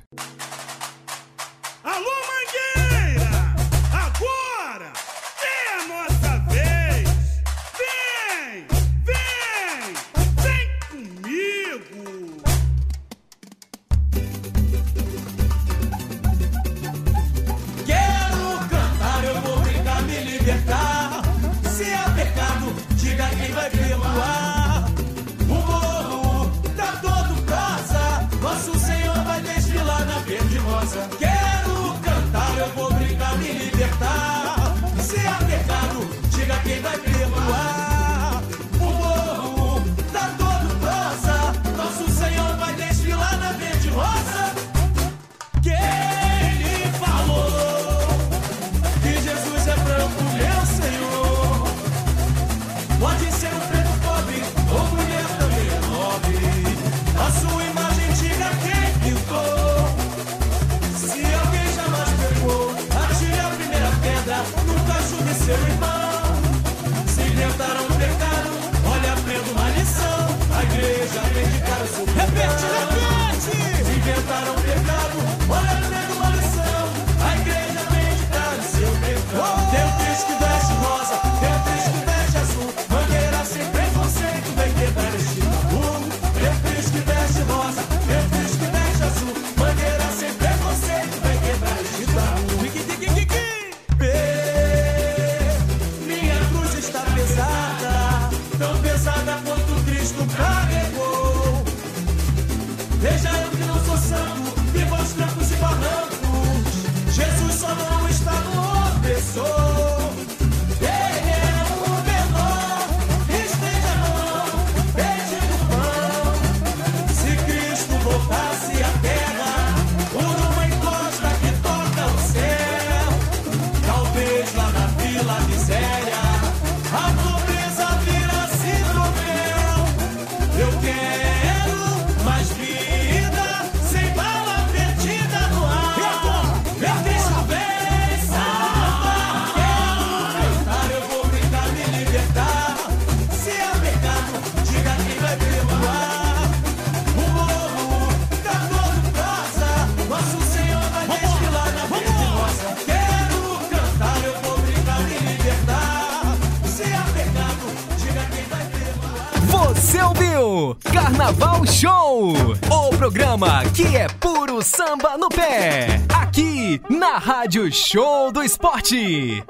programa que é puro samba no pé. Aqui na Rádio Show do Esporte.